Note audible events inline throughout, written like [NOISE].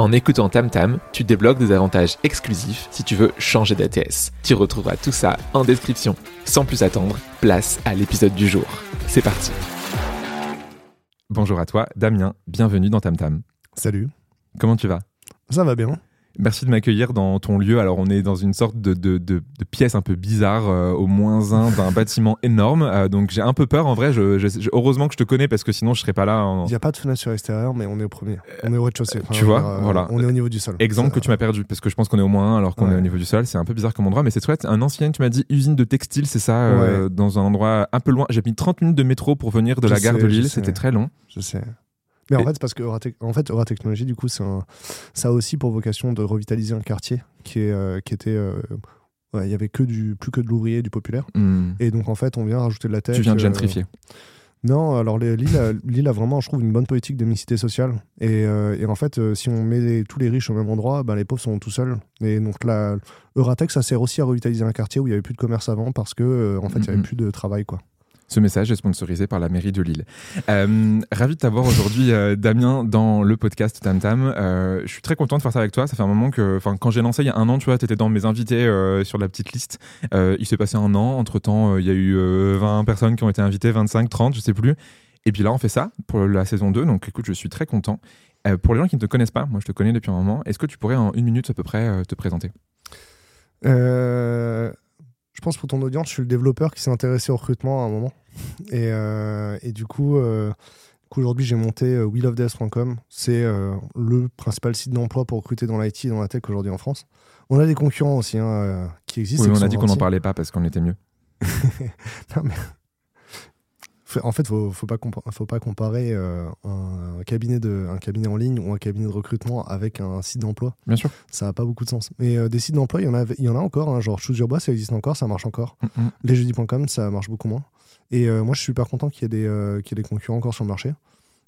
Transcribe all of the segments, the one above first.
En écoutant TamTam, tu débloques des avantages exclusifs si tu veux changer d'ATS. Tu retrouveras tout ça en description. Sans plus attendre, place à l'épisode du jour. C'est parti. Bonjour à toi, Damien, bienvenue dans TamTam. Salut. Comment tu vas? Ça va bien. Merci de m'accueillir dans ton lieu. Alors, on est dans une sorte de, de, de, pièce un peu bizarre, euh, au moins un d'un [LAUGHS] bâtiment énorme. Euh, donc, j'ai un peu peur. En vrai, je, heureusement que je te connais parce que sinon, je serais pas là. Il n'y a pas de fenêtre sur l'extérieur, mais on est au premier. On est au rez-de-chaussée. tu vois, voilà. On est au niveau du sol. Exemple que tu m'as perdu parce que je pense qu'on est au moins un alors qu'on est au niveau du sol. C'est un peu bizarre comme endroit, mais c'est chouette. Un ancien, tu m'as dit usine de textile, c'est ça, euh, dans un endroit un peu loin. J'ai mis 30 minutes de métro pour venir de la gare de Lille. C'était très long. Je sais. Mais en fait, parce que en fait, Technologie, du coup, ça a aussi pour vocation de revitaliser un quartier qui, est, euh, qui était. Euh, il y avait que du, plus que de l'ouvrier du populaire. Hmm. Et donc, en fait, on vient rajouter de la tête. Tu viens de euh, gentrifier. Non, alors Lille a, a, vraiment, je trouve, une bonne politique de mixité sociale. Et, et en fait, si on met tous les riches au même endroit, ben, les pauvres sont tout seuls. Et donc, la, Euratech, ça sert aussi à revitaliser un quartier où il n'y avait plus de commerce avant parce que, en fait, il n'y avait plus de travail, quoi. Ce message est sponsorisé par la mairie de Lille. Euh, ravi de t'avoir aujourd'hui, euh, Damien, dans le podcast Tam Tam. Euh, je suis très content de faire ça avec toi. Ça fait un moment que, enfin, quand j'ai lancé il y a un an, tu vois, tu étais dans mes invités sur la petite liste. il s'est passé un an. Entre temps, il y a eu 20 personnes qui ont été invitées, 25, 30, je sais plus. Et puis là, on fait ça pour la saison 2. Donc écoute, je suis très content. pour les gens qui ne te connaissent pas, moi je te connais depuis un moment, est-ce que tu pourrais en une minute à peu près te présenter? Je pense pour ton audience, je suis le développeur qui s'est intéressé au recrutement à un moment. Et, euh, et du coup, euh, aujourd'hui, j'ai monté euh, willofdeath.com. C'est le principal site d'emploi pour recruter dans l'IT et dans la tech aujourd'hui en France. On a des concurrents aussi hein, qui existent. Oui, on a dit qu'on n'en parlait pas parce qu'on était mieux. [LAUGHS] non, mais en fait, faut, faut pas faut pas comparer euh, un cabinet de, un cabinet en ligne ou un cabinet de recrutement avec un site d'emploi. Bien sûr. Ça n'a pas beaucoup de sens. Mais euh, des sites d'emploi, il y en a, il y en a encore. Hein, genre Choose Your Boss, ça existe encore, ça marche encore. Mm Lesjeudis.com, ça marche beaucoup moins. Et euh, moi, je suis super content qu'il y ait des, qu'il y ait des concurrents encore sur le marché.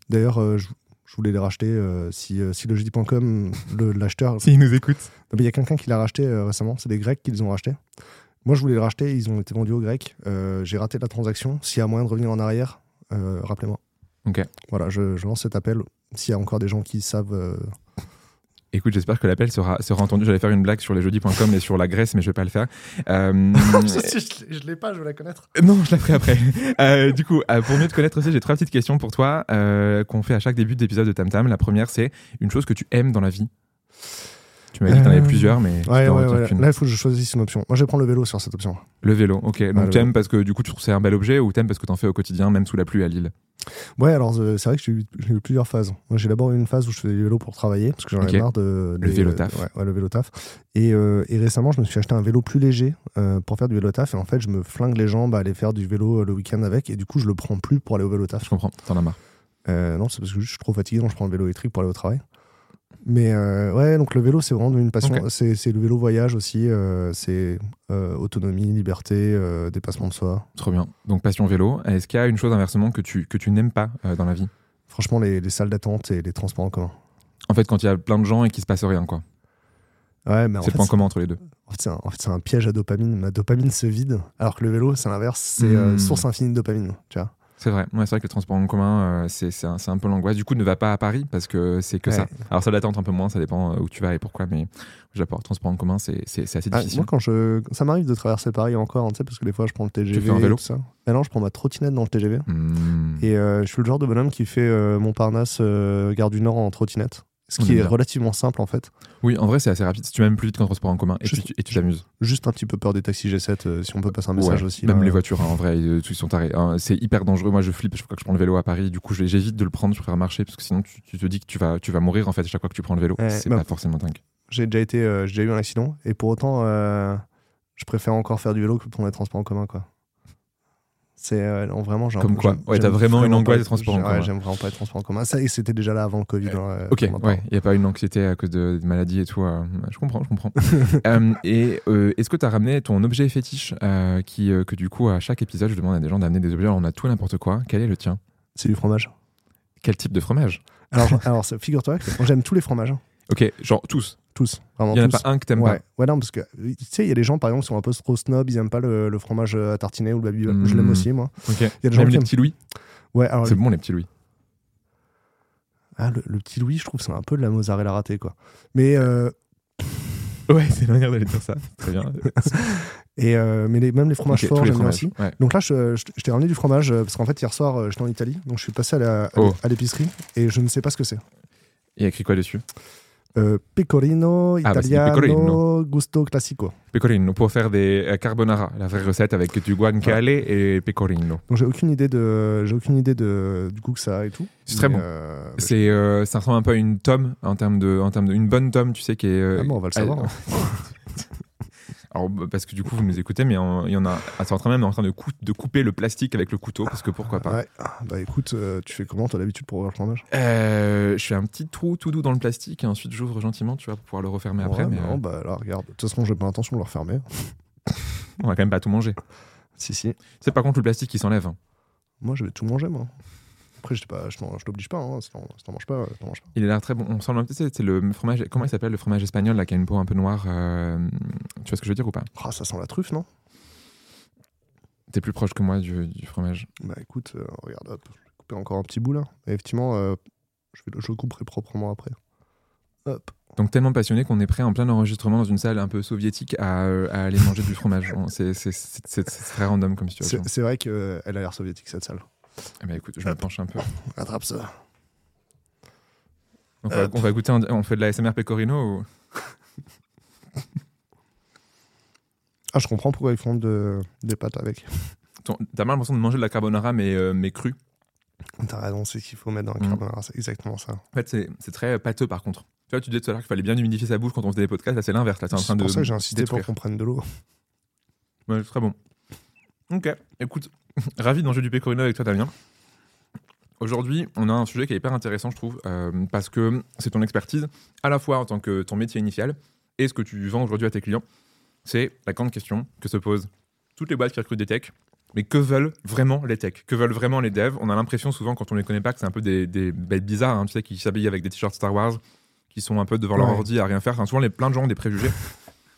D'ailleurs, je, voulais les racheter. si, si le jeudi.com, l'acheteur. [LAUGHS] S'il nous écoute. Il y a quelqu'un qui l'a racheté récemment. C'est des Grecs qui les ont rachetés. Moi, je voulais les racheter, ils ont été vendus aux Grecs. Euh, j'ai raté la transaction. S'il y a moyen de revenir en arrière, euh, rappelez-moi. Ok. Voilà, je, lance cet appel. S'il y a encore des gens qui savent. Euh, Écoute, j'espère que l'appel sera, sera entendu. J'allais faire une blague sur les jeudis.com et sur la Grèce, mais je vais pas le faire. [LAUGHS] je, ne l'ai pas, je veux la connaître. Non, je la ferai après. [LAUGHS] du coup, pour mieux te connaître aussi, j'ai trois petites questions pour toi qu'on fait à chaque début d'épisode de Tam Tam. La première, c'est une chose que tu aimes dans la vie? Tu m'as dit que tu en avais euh, plusieurs, mais. Ouais, ouais, ouais. Là, il faut que je choisisse une option. Moi, je vais prendre le vélo sur cette option. Le vélo, ok. Donc, tu aimes parce que du coup, tu trouves c'est un bel objet ou t'aimes parce que tu en fais au quotidien, même sous la pluie à Lille? Ouais, alors euh, c'est vrai que j'ai eu, plusieurs phases. Moi, j'ai d'abord eu une phase où je faisais du vélo pour travailler, parce que j'en avais marre de. le vélo taf. ouais, le vélo taf. Et, euh, et, récemment, je me suis acheté un vélo plus léger pour faire du vélo taf. Et en fait, je me flingue les jambes à aller faire du vélo le week-end avec. Et du coup, je le prends plus pour aller au vélo taf. Je comprends, t'en as marre. non, c'est parce que je suis trop fatigué, donc je prends le vélo électrique pour aller au travail. Mais euh, ouais, donc le vélo, c'est vraiment une passion. C'est le vélo voyage aussi. Euh, c'est euh, autonomie, liberté, dépassement de soi. Trop bien. Donc passion vélo. Est-ce qu'il y a une chose inversement que tu, que tu n'aimes pas dans la vie? Franchement, les, les salles d'attente et les transports en commun. En fait, quand il y a plein de gens et qu'il se passe rien, quoi. Ouais, mais c'est le point commun entre les deux. En fait, c'est un, piège à dopamine. Ma dopamine se vide, alors que le vélo, c'est l'inverse. C'est hmm. source infinie de dopamine. Tu vois c'est vrai, ouais, c'est vrai que le transport en commun, euh, c'est un, un, peu l'angoisse. Du coup, ne va pas à Paris parce que c'est que ça. Alors, ça l'attente un peu moins, ça dépend euh, où tu vas et pourquoi, mais le transport en commun, c'est assez ah, difficile. moi, quand je... ça m'arrive de traverser Paris encore, tu sais, parce que des fois, je prends le TGV. Tu fais un vélo ça. Et non, je prends ma trottinette dans le TGV. Hmm. Et euh, je suis le genre de bonhomme qui fait Montparnasse, Gare du Nord en trottinette. Ce qui est bien. relativement simple en fait. Oui, en vrai, c'est assez rapide. Tu vas même plus vite qu'en transport en commun et Juste- tu- t'amuses. Juste un petit peu peur des taxis G7, euh, si on peut passer un message Ouais, aussi. Même là. les voitures, hein, en vrai, euh, ils sont tarés. hein. c'est hyper dangereux. Moi, je flippe chaque fois que je prends le vélo à Paris. Du coup, j'évite de le prendre, je préfère marcher parce que sinon, tu, tu te dis que tu vas, tu vas mourir en fait chaque fois que tu prends le vélo. Ouais, c'est bah, pas forcément dingue. J'ai déjà été, euh, j'ai déjà eu un accident et pour autant, euh, je préfère encore faire du vélo que prendre les transports en commun quoi. C'est euh, vraiment un Comme quoi Ouais, t'as vraiment une angoisse des transports en ouais, commun. J'aime vraiment pas les transports en commun. Ça et c'était déjà là avant le Covid. hein, euh, Ok, ouais, il n'y a pas une anxiété à cause de, de maladies et tout. euh, je comprends, je comprends. [LAUGHS] Et est-ce que tu as ramené ton objet fétiche qui, que du coup, à chaque épisode, je demande à des gens d'amener des objets, on a tout n'importe quoi. Quel est le tien? C'est du fromage. Quel type de fromage? Alors, [LAUGHS] alors figure-toi que j'aime tous les fromages. Ok, genre tous. Tous, vraiment Il n'y en a tous. pas un que t'aimes ouais. pas. ouais, non, parce que tu sais, il y a des gens par exemple qui sont un peu trop snob, ils aiment pas le, le fromage à tartiner ou le babybel. Je l'aime Mm. aussi, moi. Ok. y a des gens qui les aiment- petits Louis. Ouais, alors C'est bon, les petits Louis. ah, le, le petit Louis, je trouve c'est un peu de la mozzarella ratée, quoi. Mais, euh, [LAUGHS] Ouais, c'est la manière d'aller dire ça. Très bien. [LAUGHS] et, euh, mais les- même les fromages forts, j'aime bien aussi. Ouais. Donc là, je, je- je t'ai ramené du fromage euh, parce qu'en fait, hier soir, euh, j'étais en Italie, donc je suis passé à Oh. à l'épicerie et je ne sais pas ce que c'est. Il y a écrit quoi dessus? Euh, pecorino Ah, bah, italiano pecorino. gusto classico. Pecorino, pour faire des euh, carbonara, la vraie recette avec du guanciale et pecorino. Donc j'ai aucune idée de, j'ai aucune idée de du goût que ça a et tout. C'est très bon. euh, mais C'est, euh, ça ressemble un peu à une tome en termes de, en termes de, une bonne tome, tu sais, qui est. euh, Ah bon, on va le savoir. Alors, bah, parce que du coup, vous nous écoutez, mais il y en a. ah, C'est en train même en train de, cou- de couper le plastique avec le couteau, parce que pourquoi pas. Ouais. Ah, Bah écoute, euh, tu fais comment? T'as l'habitude pour ouvrir le fromage? Euh, je fais un petit trou tout doux dans le plastique et ensuite j'ouvre gentiment, tu vois, pour pouvoir le refermer après. Mais non, euh, bah là, regarde. De toute façon, j'ai pas l'intention de le refermer. [LAUGHS] on va quand même pas tout manger. Si, si. C'est par contre le plastique qui s'enlève. hein. Moi, je vais tout manger, moi. Après, je, je t'oblige pas. Hein. Si t'en manges pas, euh, t'en manges pas. Il a l'air très bon. On sent le- tu sais, c'est le fromage. Comment il s'appelle le fromage espagnol là qui a une peau un peu noire euh, Tu vois ce que je veux dire ou pas? Ah, ça sent la truffe, non? T'es plus proche que moi du, du fromage. Bah écoute, euh, regarde, hop, je vais couper encore un petit bout là. Et effectivement, euh, je, vais le, je couperai proprement après. Hop. Donc tellement passionné qu'on est prêt en plein enregistrement dans une salle un peu soviétique à, à aller manger du fromage. [LAUGHS] C'est très random comme situation. C'est vrai qu'elle a l'air soviétique cette salle. Eh ben, écoute, je me Hop. penche un peu. [LAUGHS] Attrape ça. Donc, on, va, Hop. on va goûter. en- On fait de la SMR pecorino ou... Ah, je comprends pourquoi ils font de, des pâtes avec. Ton- T'as mal l'impression de manger de la carbonara mais, euh, mais crue. T'as raison, c'est ce qu'il faut mettre dans le Mm. carbonara, c'est exactement ça. En fait, c'est c'est très pâteux par contre. Tu vois, tu disais tout à l'heure qu'il fallait bien humidifier sa bouche quand on faisait des podcasts. Là, c'est l'inverse. Là, t'es en train C'est de. pour ça que j'ai insisté pour qu'on prenne de l'eau. Ouais, c'est très bon. Ok, écoute, [LAUGHS] ravi de manger du pecorino avec toi, Damien. Aujourd'hui, on a un sujet qui est hyper intéressant, je trouve, euh, parce que c'est ton expertise, à la fois en tant que ton métier initial et ce que tu vends aujourd'hui à tes clients. C'est la grande question que se posent toutes les boîtes qui recrutent des techs. Mais que veulent vraiment les techs? Que veulent vraiment les devs? On a l'impression souvent, quand on les connaît pas, que c'est un peu des, des bêtes bizarres, hein, tu sais, qui s'habillent avec des t-shirts Star Wars, qui sont un peu devant leur Ouais. ordi à rien faire. Enfin, souvent, les, plein de gens ont des préjugés.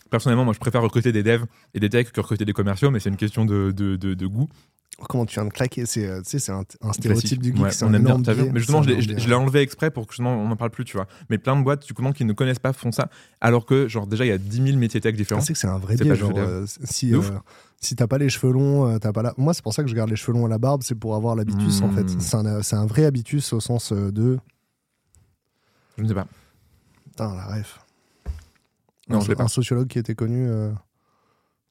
Personnellement, moi, je préfère recruter des devs et des techs que recruter des commerciaux, mais c'est une question de, de, de- de goût. Comment tu viens de claquer C'est euh, tu sais, c'est un, un Classique. stéréotype du geek. Ouais, c'est on un aime bien, vu Mais justement, je l'ai- enlevé exprès pour que justement on n'en parle plus, tu vois. Mais plein de boîtes, du coup, qui ne connaissent pas font ça, alors que, genre, déjà, il y a 10 000 métiers tech Ah, différents. c'est que c'est un vrai biais. pas Genre, juste euh, si euh, si t'as pas les cheveux longs, t'as pas la... Moi, c'est pour ça que je garde les cheveux longs à la barbe, c'est pour avoir l'habitus en fait. Mm. C'est un, vrai habitus au sens de. Je ne sais pas. Putain, la ref. Non, un, je pas. un sociologue qui était connu.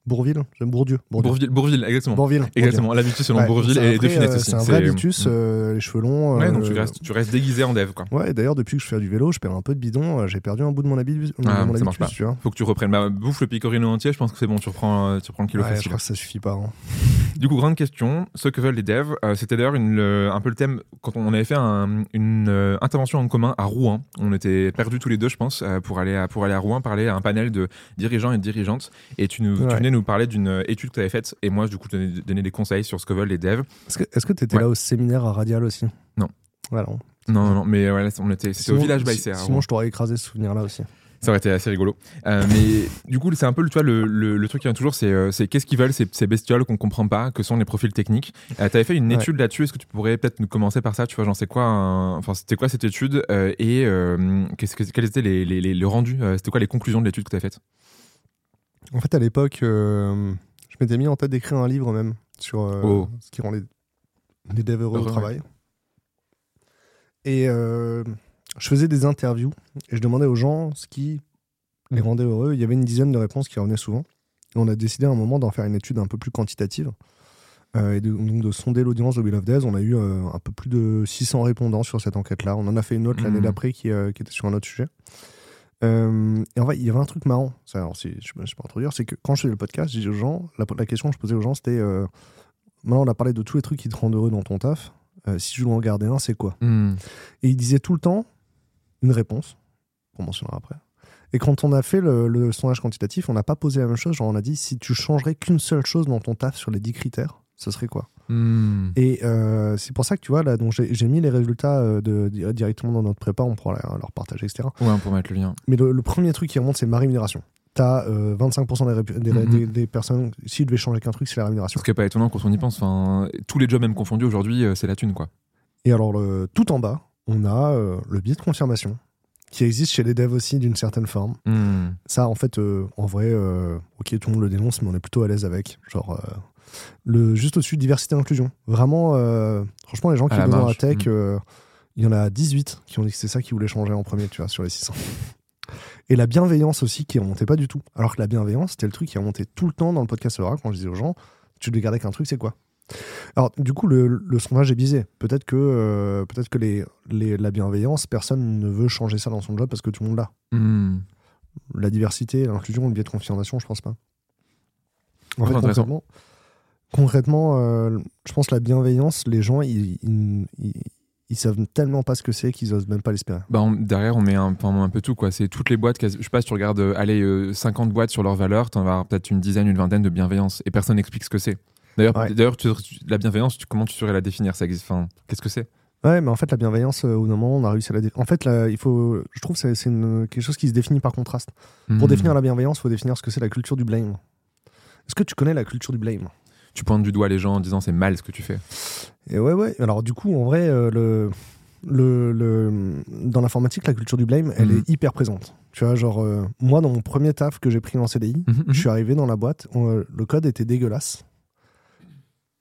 Euh, Bourville J'aime Bourdieu. Bourdieu. Bourville, Bourville, exactement. Bourville. Exactement. L'habitus selon Ouais, Bourville de Funès euh, aussi. C'est un vrai habitus, euh, les cheveux longs. Ouais, euh, donc tu restes, tu restes déguisé en dev, quoi. Ouais, et d'ailleurs, depuis que je fais du vélo, je perds un peu de bidon. euh, J'ai perdu un bout de mon habitus. Ah, mon ça marche habitus, pas. tu vois. Faut que tu reprennes. Bah, bouffe le picorino entier, je pense que c'est bon, tu reprends, euh, tu reprends le kilo Ouais, je crois que ça suffit pas. hein. [LAUGHS] Du coup, grande question, ce que veulent les devs, euh, c'était d'ailleurs un peu le thème quand on avait fait un- une euh, intervention en commun à Rouen. On était perdus tous les deux, je pense, euh, pour aller à, pour aller à Rouen parler à un panel de dirigeants et de dirigeantes. Et tu, nous, tu venais nous parler d'une euh, étude que tu avais faite, et moi, du coup, je donnais, donnais des conseils sur ce que veulent les devs. Est-ce que t'étais Ouais. là au séminaire à Radial aussi? Non. Voilà. Non, non, non, mais ouais, on était, c'était au village à Sinon, je t'aurais écrasé ce souvenir-là aussi. Ça aurait été assez rigolo. Euh, mais du coup, c'est un peu le, tu vois, le, le, le truc qui vient toujours, c'est euh, c'est qu'est-ce qu'ils veulent ces, ces bestioles qu'on comprend pas, que sont les profils techniques. Euh, tu avais fait une Ouais. étude là-dessus, est-ce que tu pourrais peut-être nous commencer par ça Tu vois, j'en sais quoi un- Enfin, c'était quoi cette étude Et que, quels étaient les, les, les, le rendu euh, C'était quoi les conclusions de l'étude que tu as faite? En fait, à l'époque, euh, je m'étais mis en tête d'écrire un livre même sur euh, Oh. ce qui rend les, les devs heureux Heureux, au travail. Et euh, je faisais des interviews et je demandais aux gens ce qui les rendait heureux. Il y avait une dizaine de réponses qui revenaient souvent. Et on a décidé à un moment d'en faire une étude un peu plus quantitative. et de, donc de sonder l'audience de Will of Days. On a eu un peu plus de 600 répondants sur cette enquête-là. On en a fait une autre l'année Mhm. d'après qui, qui était sur un autre sujet. Euh, et en fait, il y avait un truc marrant. Ça, alors, c'est- je ne sais pas introduire. C'est que quand je faisais le podcast, je disais aux gens, la, la question que je posais aux gens, c'était euh, maintenant, on a parlé de tous les trucs qui te rendent heureux dans ton taf. Euh, si je dois en garder un, c'est quoi? Hmm. et il disait tout le temps une réponse, qu'on mentionnera après. Et quand on a fait le, le sondage quantitatif, on n'a pas posé la même chose. Genre, on a dit si tu changerais qu'une seule chose dans ton taf sur les 10 critères, ce serait quoi Hmm. Et euh, c'est pour ça que tu vois, là, donc j'ai mis les résultats euh, de, di- directement dans notre prépa, on pourra leur partager, etc. Ouais, on peut mettre le lien. Mais le, le premier truc qui remonte, c'est ma rémunération. T'as euh, 25% des, des, Mhm. des- des personnes, s'ils devaient changer qu'un truc, c'est la rémunération. Ce qui est pas étonnant quand on y pense. Enfin, tous les jobs même confondus aujourd'hui, euh, c'est la thune, quoi. Et alors, le, tout en bas, on a euh, le biais de confirmation, qui existe chez les devs aussi d'une certaine forme. Hmm. Ça, en fait, en vrai, ok, tout le monde le dénonce, mais on est plutôt à l'aise avec. Genre, le, juste au-dessus, diversité et inclusion. Vraiment, euh, franchement, les gens qui bossent dans la tech, Mm. euh, il y en a 18 qui ont dit que c'est ça qu'ils voulaient changer en premier, tu vois, sur les 600. [LAUGHS] Et la bienveillance aussi, qui remontait pas du tout. Alors que la bienveillance, c'était le truc qui remontait tout le temps dans le podcast Aura quand je disais aux gens, tu devais garder qu'un truc, c'est quoi? Alors, du coup, le, le sondage est biaisé. Peut-être que, euh, peut-être que les, les- la bienveillance, personne ne veut changer ça dans son job parce que tout le monde l'a Hmm. la diversité, l'inclusion, le biais de confirmation, je pense pas. En fait, concrètement, concrètement euh, je pense que la bienveillance, les gens, ils, ils, ils- ils savent tellement pas ce que c'est qu'ils osent même pas l'espérer. Bah, on- derrière, on met un, peu tout. quoi. C'est toutes les boîtes. Je sais pas si tu regardes euh, allez, euh, 50 boîtes sur leurs valeurs, tu en vas peut-être une dizaine, une vingtaine de bienveillance. Et personne n'explique ce que c'est. D'ailleurs, Ouais. d'ailleurs tu- la bienveillance, tu- comment tu saurais la définir? Ça Qu'est-ce que c'est? Ouais, mais en fait, la bienveillance, euh, au moment, on a réussi à la définir. En fait, là, il faut, je trouve que c'est quelque chose qui se définit par contraste. Pour Hmm. définir la bienveillance, il faut définir ce que c'est la culture du blame. Est-ce que tu connais la culture du blame Tu pointes du doigt les gens en disant c'est mal ce que tu fais. Et ouais, ouais. Alors, du coup, en vrai, euh, le, le, le- dans l'informatique, la culture du blame, elle Mhm. est hyper présente. Tu vois, genre, euh, moi, dans mon premier taf que j'ai pris en CDI, je suis arrivé dans la boîte, on- le code était dégueulasse.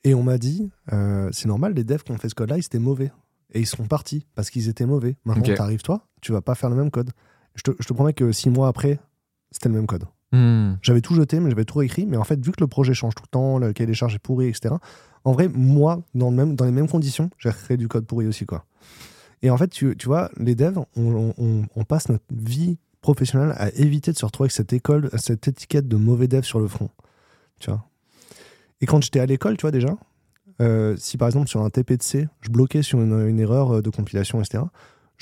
Et on m'a dit, euh, c'est normal, les devs qui ont fait ce code-là, ils étaient mauvais. Et ils sont partis parce qu'ils étaient mauvais. Maintenant, Ok. t'arrives toi, tu vas pas faire le même code. Je te, je te promets que six mois après, c'était le même code. Hmm. J'avais tout jeté, mais j'avais tout réécrit. Mais en fait, vu que le projet change tout le temps, le cahier des charges est pourri, etc. En vrai, moi, dans, le même, dans les mêmes conditions, j'ai créé du code pourri aussi, quoi. Et en fait, tu, tu vois, les devs, on, passe notre vie professionnelle à éviter de se retrouver avec cette école, cette étiquette de mauvais dev sur le front. Tu vois. Et quand j'étais à l'école, tu vois déjà, euh, si par exemple sur un TP de C, je bloquais sur une erreur de compilation, etc.,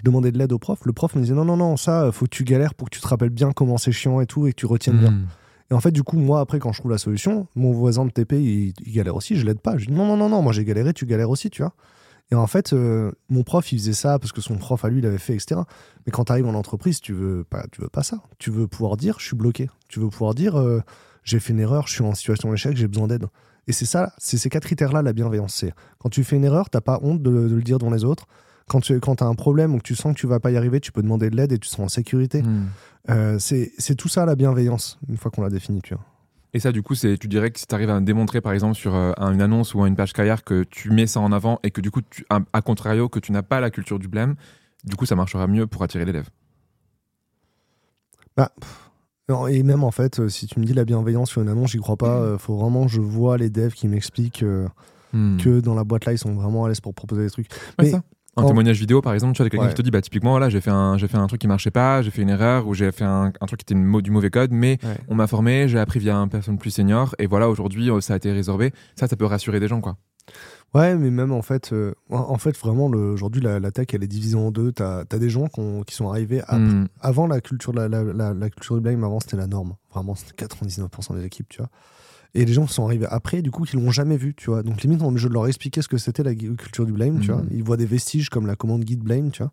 je demandais de l'aide au prof. Le prof me disait non, non, non, ça, faut que tu galères pour que tu te rappelles bien comment c'est chiant et tout, et que tu retiennes bien. Hmm. Et en fait, du coup, moi, après, quand je trouve la solution, mon voisin de TP, il, il galère aussi, je l'aide pas. Je dis non, non, non, non, moi j'ai galéré, tu galères aussi, tu vois. Et en fait, euh, mon prof, il faisait ça parce que son prof à lui, il avait fait, etc. Mais quand tu arrives en entreprise, tu veux pas, tu veux pas ça. Tu veux pouvoir dire, je suis bloqué. Tu veux pouvoir dire, euh, j'ai fait une erreur, je suis en situation d'échec, j'ai besoin d'aide. Et c'est ça, c'est ces quatre critères-là, la bienveillance. C'est quand tu fais une erreur, t'as pas honte de, de le dire devant les autres. Quand tu quand as un problème ou que tu sens que tu vas pas y arriver, tu peux demander de l'aide et tu seras en sécurité. Hmm. Euh, c'est tout ça la bienveillance, une fois qu'on l'a défini, tu vois. Et ça, du coup, c'est, tu dirais que si tu arrives à démontrer, par exemple, sur euh, un- une annonce ou une page carrière, que tu mets ça en avant et que du coup, tu, à, à contrario, que tu n'as pas la culture du blême, du coup, ça marchera mieux pour attirer l'élève. Non, et même en fait, euh, si tu me dis la bienveillance sur une annonce, j'y crois pas. Euh, faut vraiment que je vois les devs qui m'expliquent euh, Hmm. que dans la boîte là, ils sont vraiment à l'aise pour proposer des trucs. Ouais, mais- ça. Un en- témoignage vidéo, par exemple, tu vois, quelqu'un Ouais. qui te dit, bah, typiquement, voilà, j'ai fait un, j'ai fait un truc qui marchait pas, j'ai fait une erreur, ou j'ai fait un, un truc qui était une du mauvais code, mais Ouais. on m'a formé, j'ai appris via une personne plus senior, et voilà, aujourd'hui, euh, ça a été résorbé. Ça, ça peut rassurer des gens, quoi. Ouais, mais même en fait, euh, en- fait, vraiment, aujourd'hui, la, la tech, elle est divisée en deux. T'as as des gens qui, ont- qui sont arrivés à- Hmm. avant la culture, la- la culture du blame. Avant, c'était la norme. Vraiment, c'était 99% des équipes, tu vois. Et les gens sont arrivés après, du coup, qui l'ont jamais vu, tu vois. Donc, limite, on est obligé de leur expliquer ce que c'était la culture du blame, tu Mhm. vois. Ils voient des vestiges comme la commande guide blame, tu vois.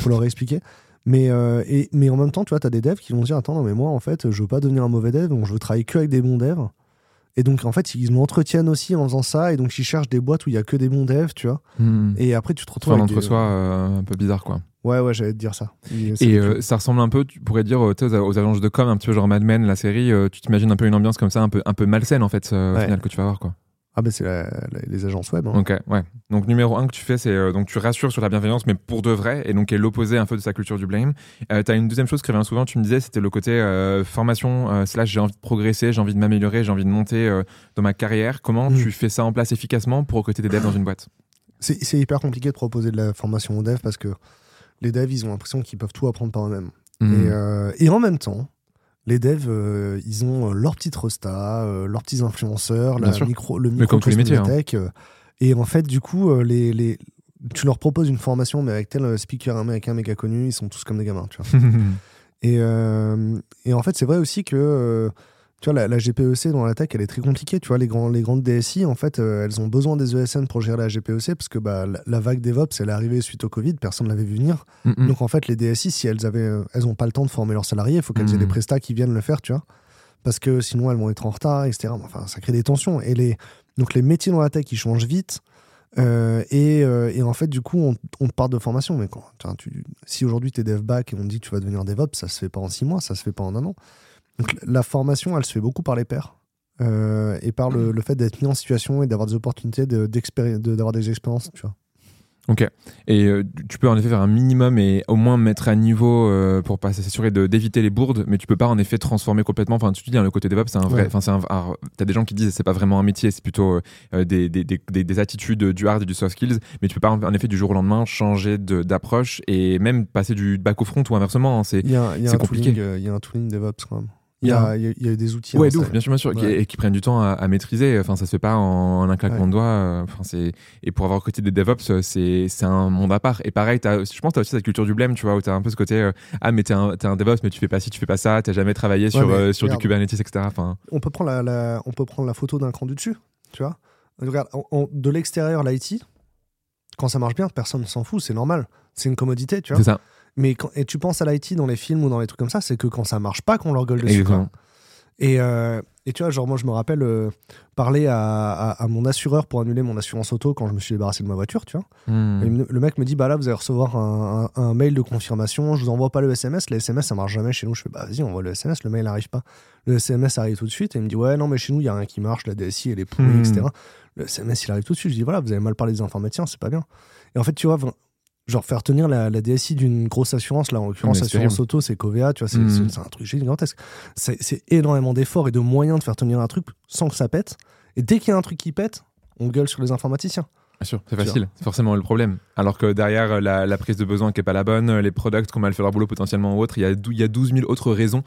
Faut leur expliquer. Mais, euh, et, mais en même temps, tu vois, t'as des devs qui vont dire Attends, non, mais moi, en fait, je veux pas devenir un mauvais dev, donc je veux travailler que avec des bons devs. Et donc, en fait, ils m'entretiennent aussi en faisant ça, et donc ils cherchent des boîtes où il y a que des bons devs, tu vois. Hmm. Et après, tu te retrouves. un avec des- entre-soi euh, un peu bizarre, quoi. Ouais, ouais, j'allais te dire ça. Et, euh, ça ressemble un peu, tu pourrais dire, euh, tu aux, aux agences de com, un petit peu genre Mad Men, la série, euh, tu t'imagines un peu une ambiance comme ça, un peu, un peu malsaine, en fait, euh, au final, que tu vas avoir, quoi. Ah ben c'est les agences web. hein. Ok, ouais. Donc numéro un que tu fais, c'est donc tu rassures sur la bienveillance, mais pour de vrai, et donc qui est l'opposé un peu de sa culture du blame. Euh, T'as une deuxième chose qui revient souvent, tu me disais, c'était le côté formation slash j'ai envie de progresser, j'ai envie de m'améliorer, j'ai envie de monter dans ma carrière. Comment Mm. tu fais ça en place efficacement pour recruter des devs dans une boîte? C'est c'est hyper compliqué de proposer de la formation aux devs parce que les devs, ils ont l'impression qu'ils peuvent tout apprendre par eux-mêmes. Et, euh, et en même temps, les devs, euh, ils ont euh, leurs petites restas, euh, leurs petits influenceurs, la micro, le micro comme tous les métiers, hein. tech. et en fait, du coup, les, les, tu leur proposes une formation, mais avec tel speaker américain méga connu, ils sont tous comme des gamins. Tu vois. [LAUGHS] Et, et en fait, c'est vrai aussi que tu vois, la, la GPEC dans la tech, elle est très compliquée. Tu vois, les, grands, les grandes DSI, en fait, euh, elles ont besoin des ESN pour gérer la GPEC parce que bah, la, la vague DevOps, elle est arrivée suite au Covid, personne ne l'avait vu venir. Mm, mm. Donc en fait, les DSI, si elles avaient, euh, elles ont pas le temps de former leurs salariés, il faut qu'elles aient Mhm. des prestats qui viennent le faire, tu vois. Parce que sinon, elles vont être en retard, etc. Enfin, ça crée des tensions. Et les, donc les métiers dans la tech, ils changent vite. Euh, et, euh, et en fait, du coup, on, on parle de formation. Mais quand, tiens, tu, si aujourd'hui tu es dev back et on te dit que tu vas devenir DevOps, ça se fait pas en six mois, ça se fait pas en un an. Donc la formation, elle se fait beaucoup par les pairs. euh, et par le, le fait d'être mis en situation et d'avoir des opportunités de- d'expéri- de- d'avoir des expériences, tu vois. Ok. Et euh, tu peux en effet faire un minimum et au moins mettre à niveau euh, pour pas s'assurer d'éviter les bourdes, mais tu peux pas en effet transformer complètement. Enfin, tu te dis, hein, le côté DevOps, c'est un vrai. Ouais. Enfin, alors, T'as des gens qui disent c'est pas vraiment un métier, c'est plutôt euh, des, des, des, des- des attitudes du hard et du soft skills, mais tu peux pas en effet du jour au lendemain changer d'approche et même passer du back au front ou inversement. hein, c'est compliqué. il y a un tooling DevOps quand même. Il y a il y a- des outils. Ouais, hein, bien sûr, bien sûr, qui- et qui prennent du temps à, à maîtriser. Enfin, ça se fait pas en, en un claquement Ouais. de doigts. euh, Enfin, c'est et pour avoir recruté des DevOps, euh, c'est un monde à part. Et pareil, t'as- je pense que t'as aussi cette culture du blême, tu vois, où t'as un peu ce côté euh, ah mais t'es un, t'es un DevOps, mais tu fais pas ci, tu fais pas ça, t'as jamais travaillé sur mais euh, sur du. Kubernetes, etc. Enfin, on peut prendre la, la- on peut prendre la photo d'un cran du dessus, tu vois. Regarde, de l'extérieur, l'IT, quand ça marche bien, personne ne s'en fout, c'est normal. C'est une commodité, tu vois. c'est ça. Mais quand, et tu penses à l'IT dans les films ou dans les trucs comme ça, c'est que quand ça marche pas, qu'on leur gueule dessus. Et, euh, et tu vois, genre, moi, je me rappelle euh, parler à, à- à mon assureur pour annuler mon assurance auto quand je me suis débarrassé de ma voiture, tu vois. Hmm. Et le mec me dit, bah là, vous allez recevoir un, un- un mail de confirmation, je vous envoie pas le SMS. Le SMS, ça marche jamais chez nous. Je fais, bah vas-y, on voit le SMS, le mail n'arrive pas. Le SMS arrive tout de suite et il me dit, ouais, non, mais chez nous, il y a rien qui marche, la DSI, elle est pourrie, Hmm. etc. Le SMS, il arrive tout de suite. Je dis, voilà, vous avez mal parlé des informaticiens, c'est pas bien. Et en fait, tu vois, genre faire tenir la, la DSI d'une grosse assurance, là, en l'occurrence, assurance terrible. auto, c'est Covea, tu vois, c'est c'est un truc gigantesque. C'est énormément d'efforts et de moyens de faire tenir un truc sans que ça pète. Et dès qu'il y a un truc qui pète, on gueule sur les informaticiens. Bien sûr, c'est facile, c'est forcément le problème. Alors que derrière euh, la, la prise de besoin qui est pas la bonne, euh, les products qui ont mal fait leur boulot potentiellement ou autre, il y a, il y a 12 000 autres raisons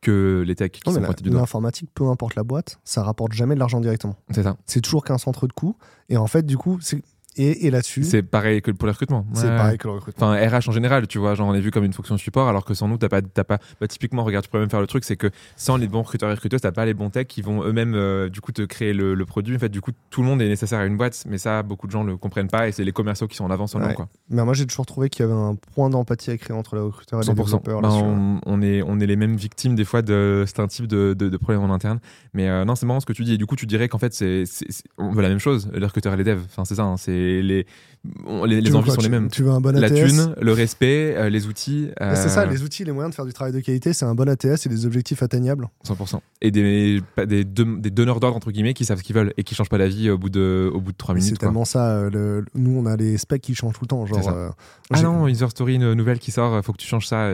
que les techs qui Non, sont la- du doigt. L'informatique, peu importe la boîte, ça rapporte jamais de l'argent directement. C'est ça. C'est toujours qu'un centre de coût. Et en fait, du coup, c'est. Et, et là-dessus, C'est pareil que pour les recrutements. c'est pareil que le recrutement. Enfin, RH en général, tu vois, genre on est vu comme une fonction support, alors que sans nous, t'as pas, t'as pas. Bah, typiquement, regarde, tu pourrais même faire le truc, c'est que sans les bons recruteurs et recruteuses, t'as pas les bons techs qui vont eux-mêmes, euh, du coup, te créer le, le produit. En fait, du coup, tout le monde est nécessaire à une boîte, mais ça, beaucoup de gens le comprennent pas, et c'est les commerciaux qui sont en avance Ouais. quoi. Mais moi, j'ai toujours trouvé qu'il y avait un point d'empathie à créer entre les recruteurs et les 100%. développeurs. Ben, là-dessus. on, on est, on est les mêmes victimes des fois de c'est un type de, de, de problème en interne. Mais euh, non, c'est marrant ce que tu dis. Et du coup, tu dirais qu'en fait, c'est, on veut la même chose, les recruteurs et les devs. Enfin, c'est ça. hein, c'est les, les, envies quoi, sont tu- les mêmes. Tu veux un bon La ATS thune, le respect, euh, les outils. Ouais, C'est ça, euh, les outils, les moyens de faire du travail de qualité, c'est un bon ATS et des objectifs atteignables. 100%. Et des, des, donneurs d'ordre, entre guillemets, qui savent ce qu'ils veulent et qui changent pas la vie au bout de, au bout de 3 C'est minutes. quoi. tellement ça. euh, le- nous, on a les specs qui changent tout le temps. Genre, C'est euh, Ah non, user story, une nouvelle qui sort, faut que tu changes ça.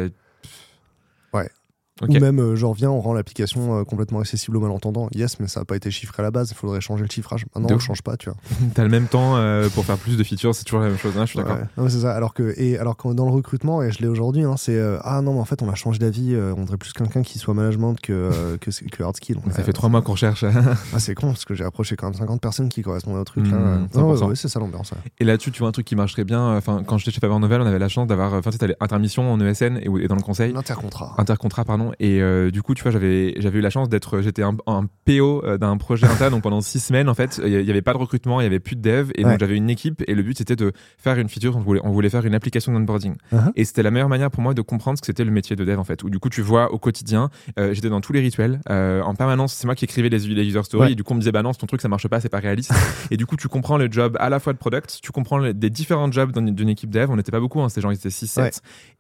Ou même, euh, genre, viens, on rend l'application euh, complètement accessible aux malentendants. Yes, mais ça n'a pas été chiffré à la base. Il faudrait changer le chiffrage. Maintenant, De on ouf. change pas, tu vois. [LAUGHS] T'as le même temps euh, pour faire plus de features, c'est toujours la même chose. hein, je suis d'accord. Ouais. Non, mais c'est ça. Alors que, et alors que dans le recrutement, et je l'ai aujourd'hui, hein, c'est euh, ah non, mais en fait, on a changé d'avis. euh, on voudrait plus quelqu'un qui soit management que, que, que hard skill. Ça fait trois mois qu'on recherche. [LAUGHS] Ah, c'est con parce que j'ai approché quand même 50 personnes qui correspondaient au truc là. Mmh, Non, ouais, 100%. ouais, c'est ça l'ambiance. Et là-dessus, tu vois un truc qui marcherait bien. Enfin, quand j'étais chez Faber Novel, on avait la chance d'avoir. Enfin, tu sais, intermissions en ESN et, et dans le conseil. L'intercontrat. Intercontrat, pardon. Et euh, du coup, tu vois, j'avais j'avais eu la chance d'être. J'étais un, un PO euh, d'un projet [LAUGHS] interne. donc pendant six semaines, en fait, il y avait pas de recrutement, il y avait plus de dev. Et Ouais. donc j'avais une équipe. Et le but, c'était de faire une feature. On voulait, on voulait faire une application d'onboarding. Uh-huh. Et c'était la meilleure manière pour moi de comprendre ce que c'était le métier de dev, en fait. Où du coup, tu vois au quotidien, euh, j'étais dans tous les rituels. euh, en permanence, c'est moi qui écrivais les, les user stories. Ouais. Et du coup, on me disait, bah non, ton truc, ça marche pas, c'est pas réaliste. [LAUGHS] et du coup, tu comprends le job à la fois de product, tu comprends les- des différents jobs d'une équipe dev. On n'était pas beaucoup, hein, ces gens, ils étaient 6-7. Ouais.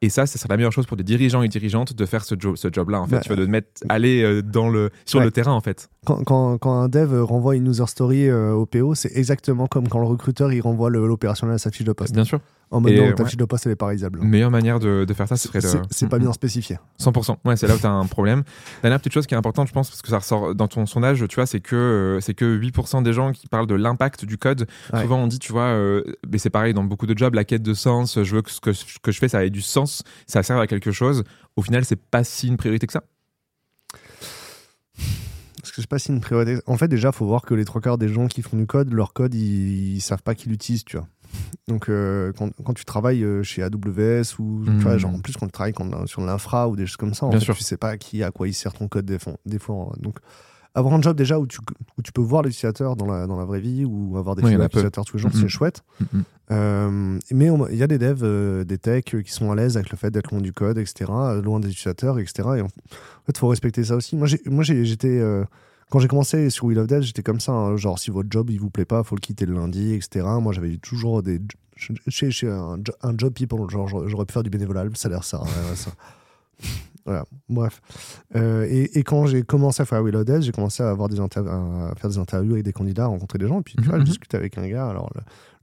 Et ça, c'est la meilleure chose pour des dirigeants et dirigeantes de faire ce, ce job job-là, en fait. Bah, tu vas de mettre, aller euh, dans le, sur Ouais. le terrain, en fait. Quand, quand, quand un dev renvoie une user story euh, au PO, c'est exactement comme quand le recruteur il renvoie l'opérationnel à sa fiche de poste. Bien sûr. En mode non, ta ouais. fiche de poste elle est pas réalisable. Meilleure manière de, de faire ça, ce serait C'est de. c'est pas bien spécifié. 100%. Ouais, c'est là où tu as un problème. Dernière petite chose qui est importante, je pense, parce que ça ressort dans ton sondage, tu vois, c'est que, euh, c'est que 8% des gens qui parlent de l'impact du code. Ouais. Souvent, on dit, tu vois, euh, mais c'est pareil dans beaucoup de jobs, la quête de sens, je veux que ce que, je fais, ça ait du sens, ça serve à quelque chose. Au final, c'est pas si une priorité que ça. Parce que c'est pas si une priorité. En fait, déjà, faut voir que les trois quarts des gens qui font du code, leur code, ils, ils savent pas qu'ils l'utilisent, tu vois. Donc, euh, quand, quand tu travailles euh, chez AWS ou, tu vois, genre, en plus, quand tu travailles quand- sur l'infra ou des choses comme ça, en fait, tu sais pas à qui, à quoi il sert ton code des, fois- des fois. Donc, avoir un job déjà où tu, où tu peux voir l'utilisateur dans la, dans la vraie vie ou avoir des Oui, utilisateurs tous les jours, Mhm. c'est chouette. Mhm. Euh, mais il y a des devs, euh, des techs euh, qui sont à l'aise avec le fait d'être loin du code, etc., euh, loin des utilisateurs, etc. Et en en fait, il faut respecter ça aussi. Moi, j'étais. euh, quand j'ai commencé sur Will of Death, j'étais comme ça. hein, genre, si votre job il vous plaît pas, faut le quitter le lundi, etc. Moi, j'avais toujours des. Chez, chez un, jo- un job people, genre, j'aurais pu faire du bénévolat, ça. rien, ça. [LAUGHS] Voilà, bref. Euh, et, et quand j'ai commencé à faire Will of Death, j'ai commencé à, avoir des à faire des interviews avec des candidats, à rencontrer des gens. Et puis, tu vois, je discutais avec un gars. Alors,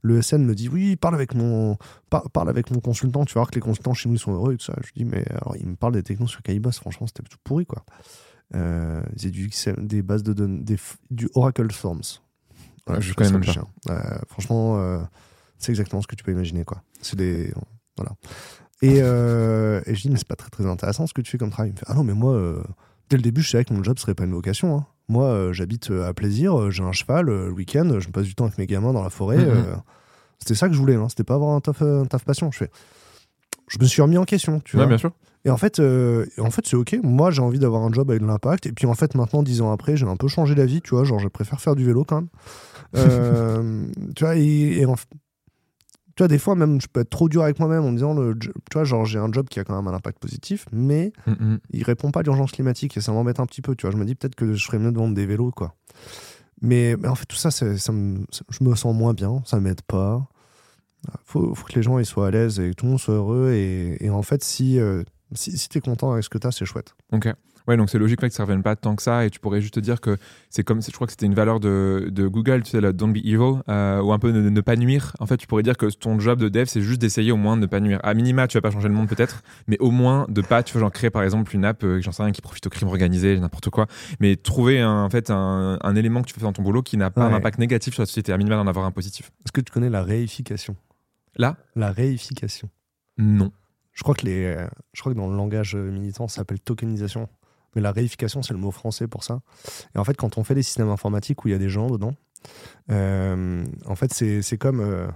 le, le SN me dit Oui, parle avec, mon, par- parle avec mon consultant, tu vas voir que les consultants chez nous sont heureux et tout ça. Je dis Mais alors, il me parle des technos sur Kaiboss, franchement, c'était tout pourri, quoi. Euh, c'est du des bases de données, des, du Oracle Forms. Voilà, Je connais même pas. Euh, franchement, euh, c'est exactement ce que tu peux imaginer, quoi. C'est des. Voilà. Et, euh, et je dis, mais c'est pas très très intéressant ce que tu fais comme travail. Il me fait, ah non, mais moi, euh, dès le début, je savais que mon job serait pas une vocation. hein. Moi, j'habite à plaisir, j'ai un cheval, le week-end, je me passe du temps avec mes gamins dans la forêt. Mhm. c'était ça que je voulais, hein. c'était pas avoir un taf, un taf passion. Je fais, je me suis remis en question, tu Ouais, vois. bien sûr. Et en fait, euh, en fait c'est ok. Moi, j'ai envie d'avoir un job avec de l'impact. Et puis en fait, maintenant, dix ans après, j'ai un peu changé d'avis, tu vois. Genre, je préfère faire du vélo quand même. Euh, [LAUGHS] tu vois, et, et en f- tu vois, des fois, même, je peux être trop dur avec moi-même en me disant, le, tu vois, genre, j'ai un job qui a quand même un impact positif, mais Mm, mm. il répond pas à l'urgence climatique et ça m'embête un petit peu, tu vois. Je me dis peut-être que je ferais mieux de vendre des vélos, quoi. Mais, mais en fait, tout ça, ça me, je me sens moins bien, ça m'aide pas. Faut, faut que les gens ils soient à l'aise et que tout le monde soit heureux. Et, et en fait, si, euh, si, si tu es content avec ce que tu as, c'est chouette. Ok. Ouais, donc c'est logique ouais, que ça revienne pas tant que ça, et tu pourrais juste te dire que c'est comme, je crois que c'était une valeur de, de Google, tu sais, la don't be evil, euh, ou un peu ne, ne pas nuire. En fait, tu pourrais dire que ton job de dev, c'est juste d'essayer au moins de ne pas nuire. À minima, tu vas pas changer le monde peut-être, mais au moins de pas, tu vois, genre créer par exemple une app, euh, j'en sais rien, qui profite au crime organisé, n'importe quoi, mais trouver un, en fait un, un élément que tu fais dans ton boulot qui n'a pas Ouais. un impact négatif sur la société, à minima d'en avoir un positif. Est-ce que tu connais la réification? Là, La réification. non. Je crois que, les, je crois que dans le langage militant, ça s'appelle tokenisation. Mais la réification, c'est le mot français pour ça. Et en fait, quand on fait des systèmes informatiques où il y a des gens dedans, euh, en fait, c'est comme euh,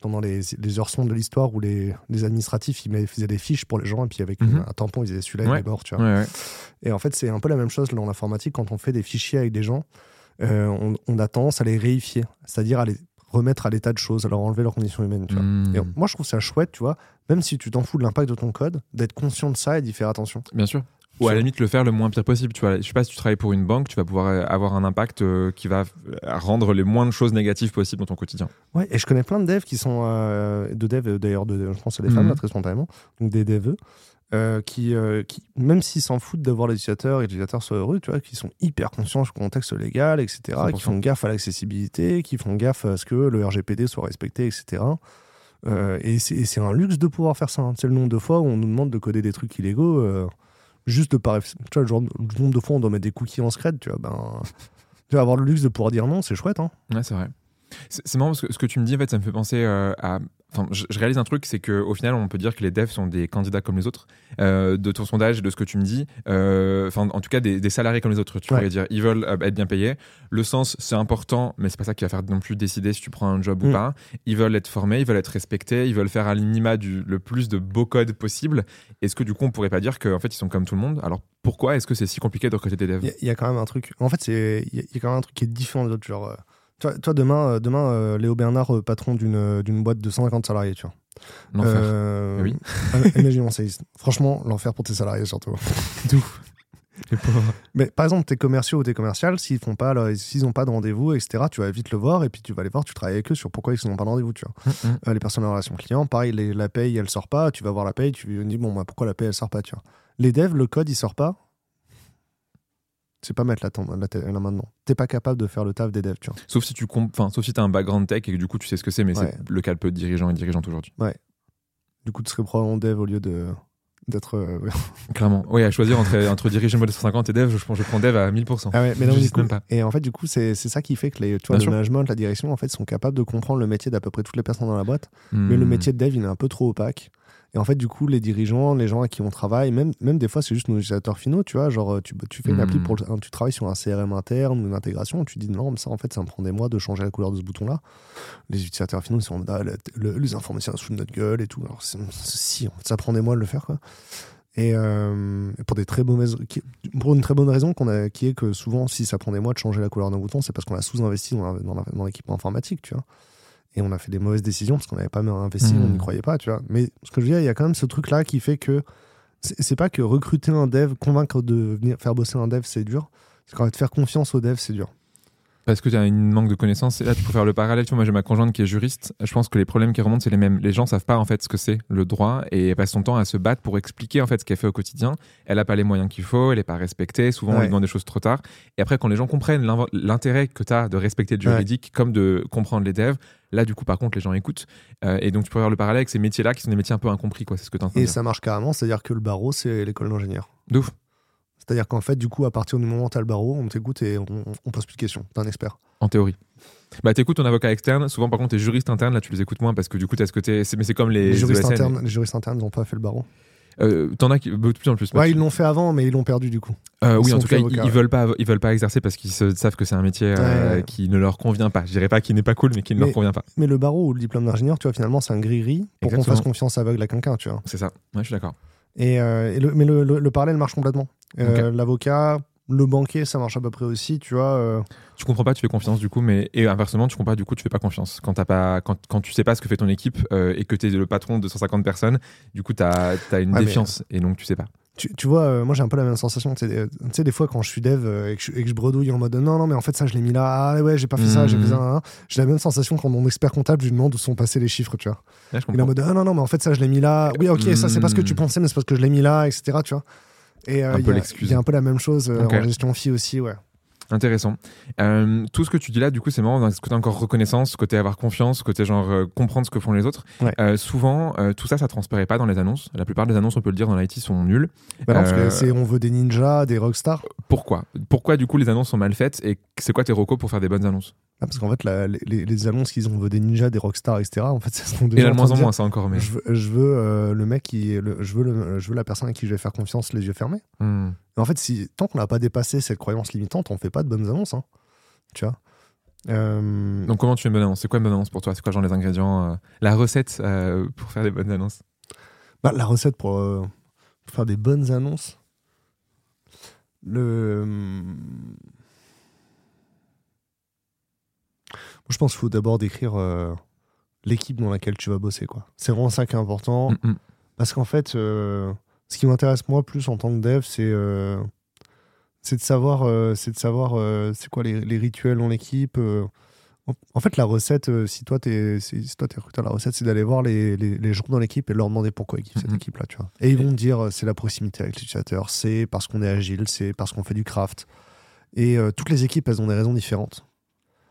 pendant les, les heures sombres de l'histoire où les, les administratifs ils faisaient des fiches pour les gens et puis avec Mhm. un tampon, ils disaient celui-là, Ouais. il est mort, tu vois. Ouais, ouais. Et en fait, c'est un peu la même chose dans l'informatique. Quand on fait des fichiers avec des gens, euh, on, on a tendance à les réifier, c'est-à-dire à les remettre à l'état de choses, à leur enlever leurs conditions humaines. Tu vois. Mm. Et moi, je trouve ça chouette, tu vois, même si tu t'en fous de l'impact de ton code, d'être conscient de ça et d'y faire attention. Bien sûr. Ou à la limite le faire le moins pire possible. Tu vois, je sais pas si tu travailles pour une banque, tu vas pouvoir euh, avoir un impact euh, qui va euh, rendre les moins de choses négatives possibles dans ton quotidien. Ouais, et je connais plein de devs qui sont. euh, de devs, d'ailleurs, de, je pense à des femmes, là, très spontanément, donc des devs, euh, qui, euh, qui, même s'ils s'en foutent d'avoir les utilisateurs et les utilisateurs soient heureux, tu vois, qui sont hyper conscients du contexte légal, etc., 100%. qui font gaffe à l'accessibilité, qui font gaffe à ce que le RGPD soit respecté, etc. Euh, et c'est un luxe de pouvoir faire ça. hein. C'est le nombre de fois où on nous demande de coder des trucs illégaux, juste de par. Tu vois, le, genre, le nombre de fois où on doit mettre des cookies en scred, tu vois, ben. Tu vas avoir le luxe de pouvoir dire non, c'est chouette, hein. Ouais, c'est vrai. C'est c'est marrant parce que ce que tu me dis, en fait, ça me fait penser euh, à. Enfin, je, je réalise un truc, c'est qu'au final, on peut dire que les devs sont des candidats comme les autres. Euh, de ton sondage, de ce que tu me dis, euh, enfin, en tout cas, des, des salariés comme les autres. Tu Ouais. pourrais dire, ils veulent euh, être bien payés. Le sens, c'est important, mais c'est pas ça qui va faire non plus décider si tu prends un job ou Mm. pas. Ils veulent être formés, ils veulent être respectés, ils veulent faire à minima du le plus de beau code possible. Est-ce que du coup, on pourrait pas dire qu'en fait, ils sont comme tout le monde? Alors pourquoi est-ce que c'est si compliqué de recruter des devs? Il y, a- il y a quand même un truc. En fait, il y, a- il y a quand même un truc qui est différent des autres. Genre, toi, toi, demain, euh, demain euh, Léo Bernard, euh, patron d'une boîte de 150 salariés, tu vois. L'enfer. Euh, Oui. euh, Imaginons ça. Franchement, l'enfer pour tes salariés, surtout. [LAUGHS] Pauvres. Mais par exemple, tes commerciaux ou tes commerciales, s'ils font pas, s'ils n'ont pas de rendez-vous, etc., tu vas vite le voir et puis tu vas les voir, tu travailles avec eux sur pourquoi ils n'ont pas de rendez-vous, tu vois. Mm, mm. Euh, les personnes en relation client, pareil, les- la paye, elle sort pas, tu vas voir la paye, tu lui dis, bon, bah, pourquoi la paye, elle sort pas, tu vois. Les devs, le code, il sort pas, sais pas mettre la, la, la, main dedans. T'es pas capable de faire le taf des devs, tu vois. Sauf si tu enfin, sauf si as un background tech et que du coup tu sais ce que c'est, mais c'est le cas peu de dirigeants et dirigeantes aujourd'hui. Ouais. Du coup, tu serais probablement dev au lieu de d'être. Euh, [LAUGHS] Clairement. Oui, à choisir entre, entre diriger mode 150 et dev, je, je prends dev à 1000%. Ah ouais, mais non, coup, pas. Et en fait, du coup, c'est ça qui fait que les, tu vois, le management, la direction, en fait, sont capables de comprendre le métier d'à peu près toutes les personnes dans la boîte. Mais le hmm. métier de dev, il est un peu trop opaque. Et en fait, du coup, les dirigeants, les gens à qui on travaille, même, même des fois, c'est juste nos utilisateurs finaux, tu vois. Genre, tu, tu fais une appli hmm. pour. tu travailles sur un CRM interne ou une intégration, tu dis non, mais ça, en fait, ça me prend des mois de changer la couleur de ce bouton-là. Les utilisateurs finaux, ils sont ah, les informations sous notre gueule et tout. Alors, si, ça prend des mois de le faire, quoi. Et euh, pour, des très pour une très bonne raison qu'on a, qui est que souvent, si ça prend des mois de changer la couleur d'un bouton, c'est parce qu'on a sous-investi dans, dans l'équipement informatique, tu vois. Et on a fait des mauvaises décisions parce qu'on n'avait pas investi, on n'y hmm. croyait pas, tu vois. Mais ce que je veux dire, il y a quand même ce truc-là qui fait que c'est pas que recruter un dev, convaincre de venir faire bosser un dev, c'est dur. C'est qu'en fait, faire confiance au dev, c'est dur parce que tu as une manque de connaissances. Et là, tu peux faire le parallèle. Tu vois, moi, j'ai ma conjointe qui est juriste. Je pense que les problèmes qui remontent, c'est les mêmes. Les gens savent pas, en fait, ce que c'est le droit et elle passe son temps à se battre pour expliquer, en fait, ce qu'elle fait au quotidien. Elle n'a pas les moyens qu'il faut, elle n'est pas respectée. Souvent, on lui demande des choses trop tard. Et après, quand les gens comprennent l'intérêt que tu as de respecter le juridique comme de comprendre les devs, Là, du coup, par contre, les gens écoutent. Euh, et donc, tu peux faire le parallèle avec ces métiers-là qui sont des métiers un peu incompris, quoi. C'est ce que tu Et ça marche carrément, c'est-à-dire que le barreau, c'est l'école d'ingénieur. D'ouf. C'est-à-dire qu'en fait, du coup, à partir du moment où tu as le barreau, on t'écoute et on, on pose plus de questions. T'es un expert. En théorie. Bah, t'écoutes ton avocat externe. Souvent, par contre, tes juristes internes, là, tu les écoutes moins parce que du coup, t'as ce côté. Mais c'est comme les. Les juristes, internes, les juristes internes n'ont pas fait le barreau. Euh, T'en as qui, de plus en plus. Ouais, ils l'ont fait avant, mais ils l'ont perdu du coup. Euh, oui, en tout cas, ils, veulent pas, ils veulent pas exercer parce qu'ils savent que c'est un métier euh, qui ne leur convient pas. Je dirais pas qu'il n'est pas cool, mais qui ne leur convient pas. Mais le barreau ou le diplôme d'ingénieur, tu vois, finalement, c'est un gris-gris pour qu'on fasse confiance aveugle à quelqu'un, tu vois. C'est ça. Ouais, je suis d'accord. Et, le, mais le, le, parallèle marche complètement. L'avocat, le banquier, ça marche à peu près aussi, tu vois. Euh. Tu comprends pas, tu fais confiance du coup, mais et inversement, tu comprends pas, du coup, tu fais pas confiance. Quand, as pas, quand, quand tu sais pas ce que fait ton équipe euh, et que tu es le patron de 150 personnes, du coup, tu as, une défiance et donc tu sais pas. Tu, tu vois, euh, moi j'ai un peu la même sensation. Tu sais, des fois quand je suis dev et, que je, et, que je, bredouille en mode non, non, mais en fait ça je l'ai mis là, ah ouais, j'ai pas fait ça, j'ai fait ça. Mmh. J'ai la même sensation quand mon expert comptable, lui demande où sont passés les chiffres, tu vois. Il est en mode ah non, non, mais en fait ça je l'ai mis là. Oui, ok, ça c'est pas ce que tu mmh. pensais, mais c'est parce que je l'ai mis là, etc. Tu vois. Et euh, il y, a un peu la même chose euh, en gestion fille aussi, ouais. Intéressant. Euh, tout ce que tu dis là, du coup, c'est marrant ce côté encore reconnaissance, ce côté avoir confiance, ce côté genre comprendre ce que font les autres. souvent, tout ça, ça transparaît pas dans les annonces. La plupart des annonces, on peut le dire, dans l'IT sont nulles. Bah parce que c'est on veut des ninjas, des rockstars. Pourquoi? Pourquoi, du coup, les annonces sont mal faites et c'est quoi tes recos pour faire des bonnes annonces? Ah, parce qu'en fait, les, annonces qu'ils ont, veut des ninjas, des rockstars, etc. En fait, [LAUGHS] ça déjà. Et de moins en moins, ça encore. Mais... Je veux, je veux euh, le mec qui, je veux je veux la personne à qui je vais faire confiance, les yeux fermés. Hmm. en fait, si tant qu'on n'a pas dépassé cette croyance limitante, on fait pas de bonnes annonces. Hein. Tu vois? Euh, Donc comment tu fais une bonne annonce? C'est quoi une bonne annonce pour toi? C'est quoi genre les ingrédients euh, La recette pour faire des bonnes annonces? Bah, La recette pour, pour, faire des bonnes annonces. Le je pense qu'il faut d'abord décrire euh, l'équipe dans laquelle tu vas bosser. quoi. C'est vraiment ça qui est important. Mm, mm. Parce qu'en fait, euh, ce qui m'intéresse moi plus en tant que dev, c'est euh, c'est de savoir, c'est de savoir, c'est quoi les, rituels dans l'équipe. en fait, la recette, si toi t'es, si toi t'es recruteur, la recette, c'est d'aller voir les, les, gens dans l'équipe et leur demander pourquoi ils kiffent cette mm, équipe-là, tu vois. Et ils vont te dire, c'est la proximité avec l'utilisateur, c'est parce qu'on est agile, c'est parce qu'on fait du craft. Et toutes les équipes, elles ont des raisons différentes.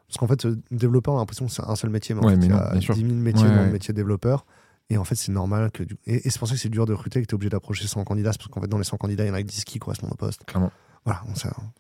Parce qu'en fait, développeur, on a l'impression que c'est un seul métier, mais en fait, il y a 10 000 métiers dans le métier de développeur. Et en fait, c'est normal que. Et, c'est pour ça que c'est dur de recruter, que tu es obligé d'approcher 100 candidats, parce qu'en fait, dans les 100 candidats, il y en a que 10 qui correspondent au poste. Clairement. Voilà,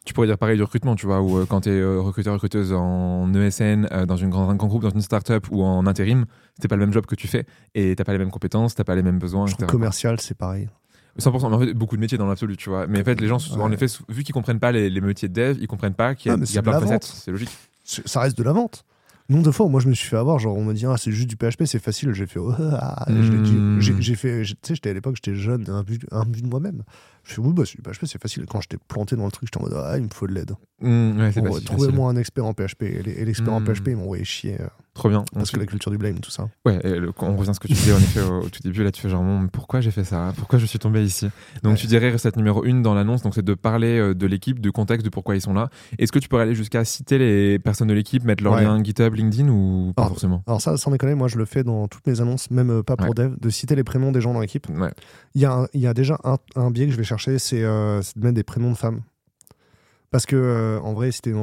Tu pourrais dire pareil du recrutement, tu vois, où euh, quand tu es euh, recruteur, recruteuse en ESN, euh, dans une grande, un grand groupe, dans une startup ou en intérim, c'est pas le même job que tu fais et t'as pas les mêmes compétences, t'as pas les mêmes besoins. Je commercial, c'est pareil. 100%, mais en fait, beaucoup de métiers dans l'absolu, tu vois. Mais en fait, les gens, en effet, vu qu'ils comprennent pas les, métiers de dev, ils comprennent pas qu'il y a, ah, y a plein de facettes. C'est logique. Ça reste de la vente. Nombre de fois, moi, je me suis fait avoir. Genre, on me dit, ah, c'est juste du PHP, c'est facile. J'ai fait, oh, ah, hmm. j'ai fait, tu sais, j'étais à l'époque, j'étais jeune, un but de moi-même. Je fais, oui, bah, c'est PHP, c'est facile. Quand j'étais planté dans le truc, j'étais en mode, ah, il me faut de l'aide. Mmh, Trouvez-moi un expert en PHP. Et l'expert en PHP, hmm. ils m'ont envoyé chier. Euh, Trop bien. Parce que la culture du blame, tout ça. Ouais, on revient à ce que tu disais en effet au, tout début. Là, tu fais genre, pourquoi j'ai fait ça? Pourquoi je suis tombé ici? Donc, tu dirais recette numéro une dans l'annonce, donc c'est de parler euh, de l'équipe, du contexte, de pourquoi ils sont là. Est-ce que tu pourrais aller jusqu'à citer les personnes de l'équipe, mettre leur lien GitHub, LinkedIn ou pas forcément? Alors, ça, sans déconner, moi, je le fais dans toutes mes annonces, même euh, pas pour dev, de citer les prénoms des gens dans l'équipe. Il y, a il y a déjà un, biais que je vais chercher, c'est de mettre des prénoms de femmes. Parce que, euh, en vrai, c'était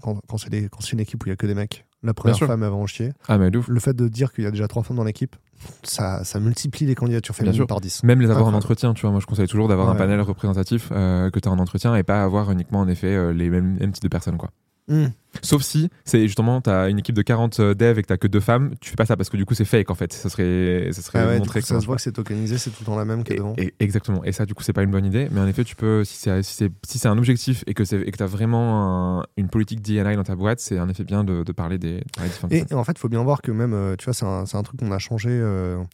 quand, quand c'est des- quand c'est une équipe où il y a que des mecs, la première femme va en chier. Ah, mais. Le fait de dire qu'il y a déjà trois femmes dans l'équipe, ça, ça multiplie les candidatures Bien féminines sûr. par 10. Même les avoir en Incroyable. entretien, tu vois. Moi, je conseille toujours d'avoir un panel représentatif euh, que tu as en entretien et pas avoir uniquement, en effet, euh, les mêmes, mêmes types de personnes, quoi. Hmm. Sauf si, c'est justement, tu as une équipe de 40 devs et que tu que deux femmes, tu fais pas ça parce que du coup, c'est fake, en fait. Ça serait, ça serait Ah ouais, montré coup, ça que se voit que c'est tokenisé, c'est tout le temps la même Et- devant. et- exactement. Et ça, du coup, c'est pas une bonne idée. Mais en effet, tu peux, si c'est si c'est si c'est un objectif et que c'est et que t'as vraiment un- une politique D&I dans ta boîte, c'est en effet bien de, de parler des, de parler des Et, et en fait, il faut bien voir que même, euh, tu vois, c'est un, un truc qu'on a changé euh, euh,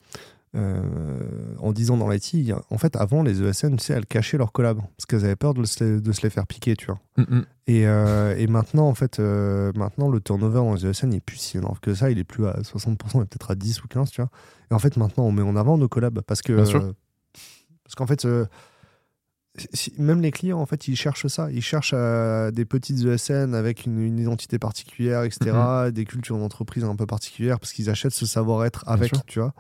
en 10 ans dans l'IT. En fait, avant, les ESN, tu sais, elles cachaient leurs collabs parce qu'elles avaient peur de se, les, de se les faire piquer, tu vois. Mm, mm. Et, euh, et maintenant, en fait, euh, maintenant, le turnover dans les ESN il est plus si énorme que ça. Il est plus à 60%, il est peut-être à 10 ou 15, tu vois. Et en fait, maintenant, on met en avant nos collabs parce que. Bien sûr. euh, parce qu'en fait, euh, si- même les clients, en fait, ils cherchent ça. Ils cherchent euh, des petites ESN avec une, une identité particulière, etc. Des cultures d'entreprise un peu particulières parce qu'ils achètent ce savoir-être avec, tu vois.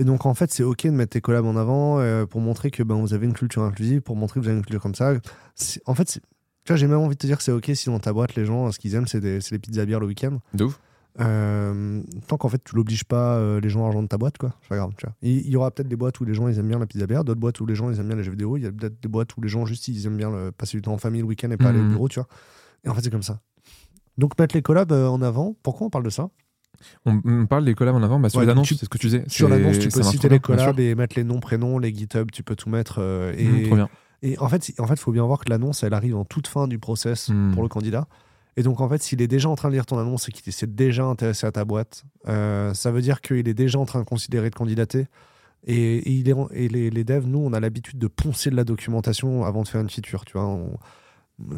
Et donc, en fait, c'est OK de mettre tes collabs en avant euh, pour montrer que ben, vous avez une culture inclusive, pour montrer que vous avez une culture comme ça. En fait, tu vois, j'ai même envie de te dire que c'est OK si dans ta boîte, les gens, ce qu'ils aiment, c'est des, les pizzas bières le week-end. De ouf. Euh, tant qu'en fait, tu l'obliges pas euh, les gens à rejoindre ta boîte, quoi. C'est pas grave, tu vois. Il y aura peut-être des boîtes où les gens, ils aiment bien la pizza bière, d'autres boîtes où les gens, ils aiment bien les jeux vidéo. Il y a peut-être des boîtes où les gens, juste, ils aiment bien le- passer du temps en famille le week-end et pas aller au Mhm. bureau, tu vois. Et en fait, c'est comme ça. Donc, mettre les collabs euh, en avant, pourquoi on parle de ça? On, on parle des collabs en avant, bah, sur Ouais, les annonces, tu- c'est ce que tu disais. Sur l'annonce, tu peux citer les collabs et mettre les noms, prénoms, les GitHub, tu peux tout mettre. euh, sûr. et, trop bien. Et en fait, il en fait, faut bien voir que l'annonce, elle arrive en toute fin du process Hmm. pour le candidat. Et donc, en fait, s'il est déjà en train de lire ton annonce et qu'il s'est déjà intéressé à ta boîte, euh, ça veut dire qu'il est déjà en train de considérer de candidater. Et, et il est, et les, les devs, nous, on a l'habitude de poncer de la documentation avant de faire une feature. Tu vois, On-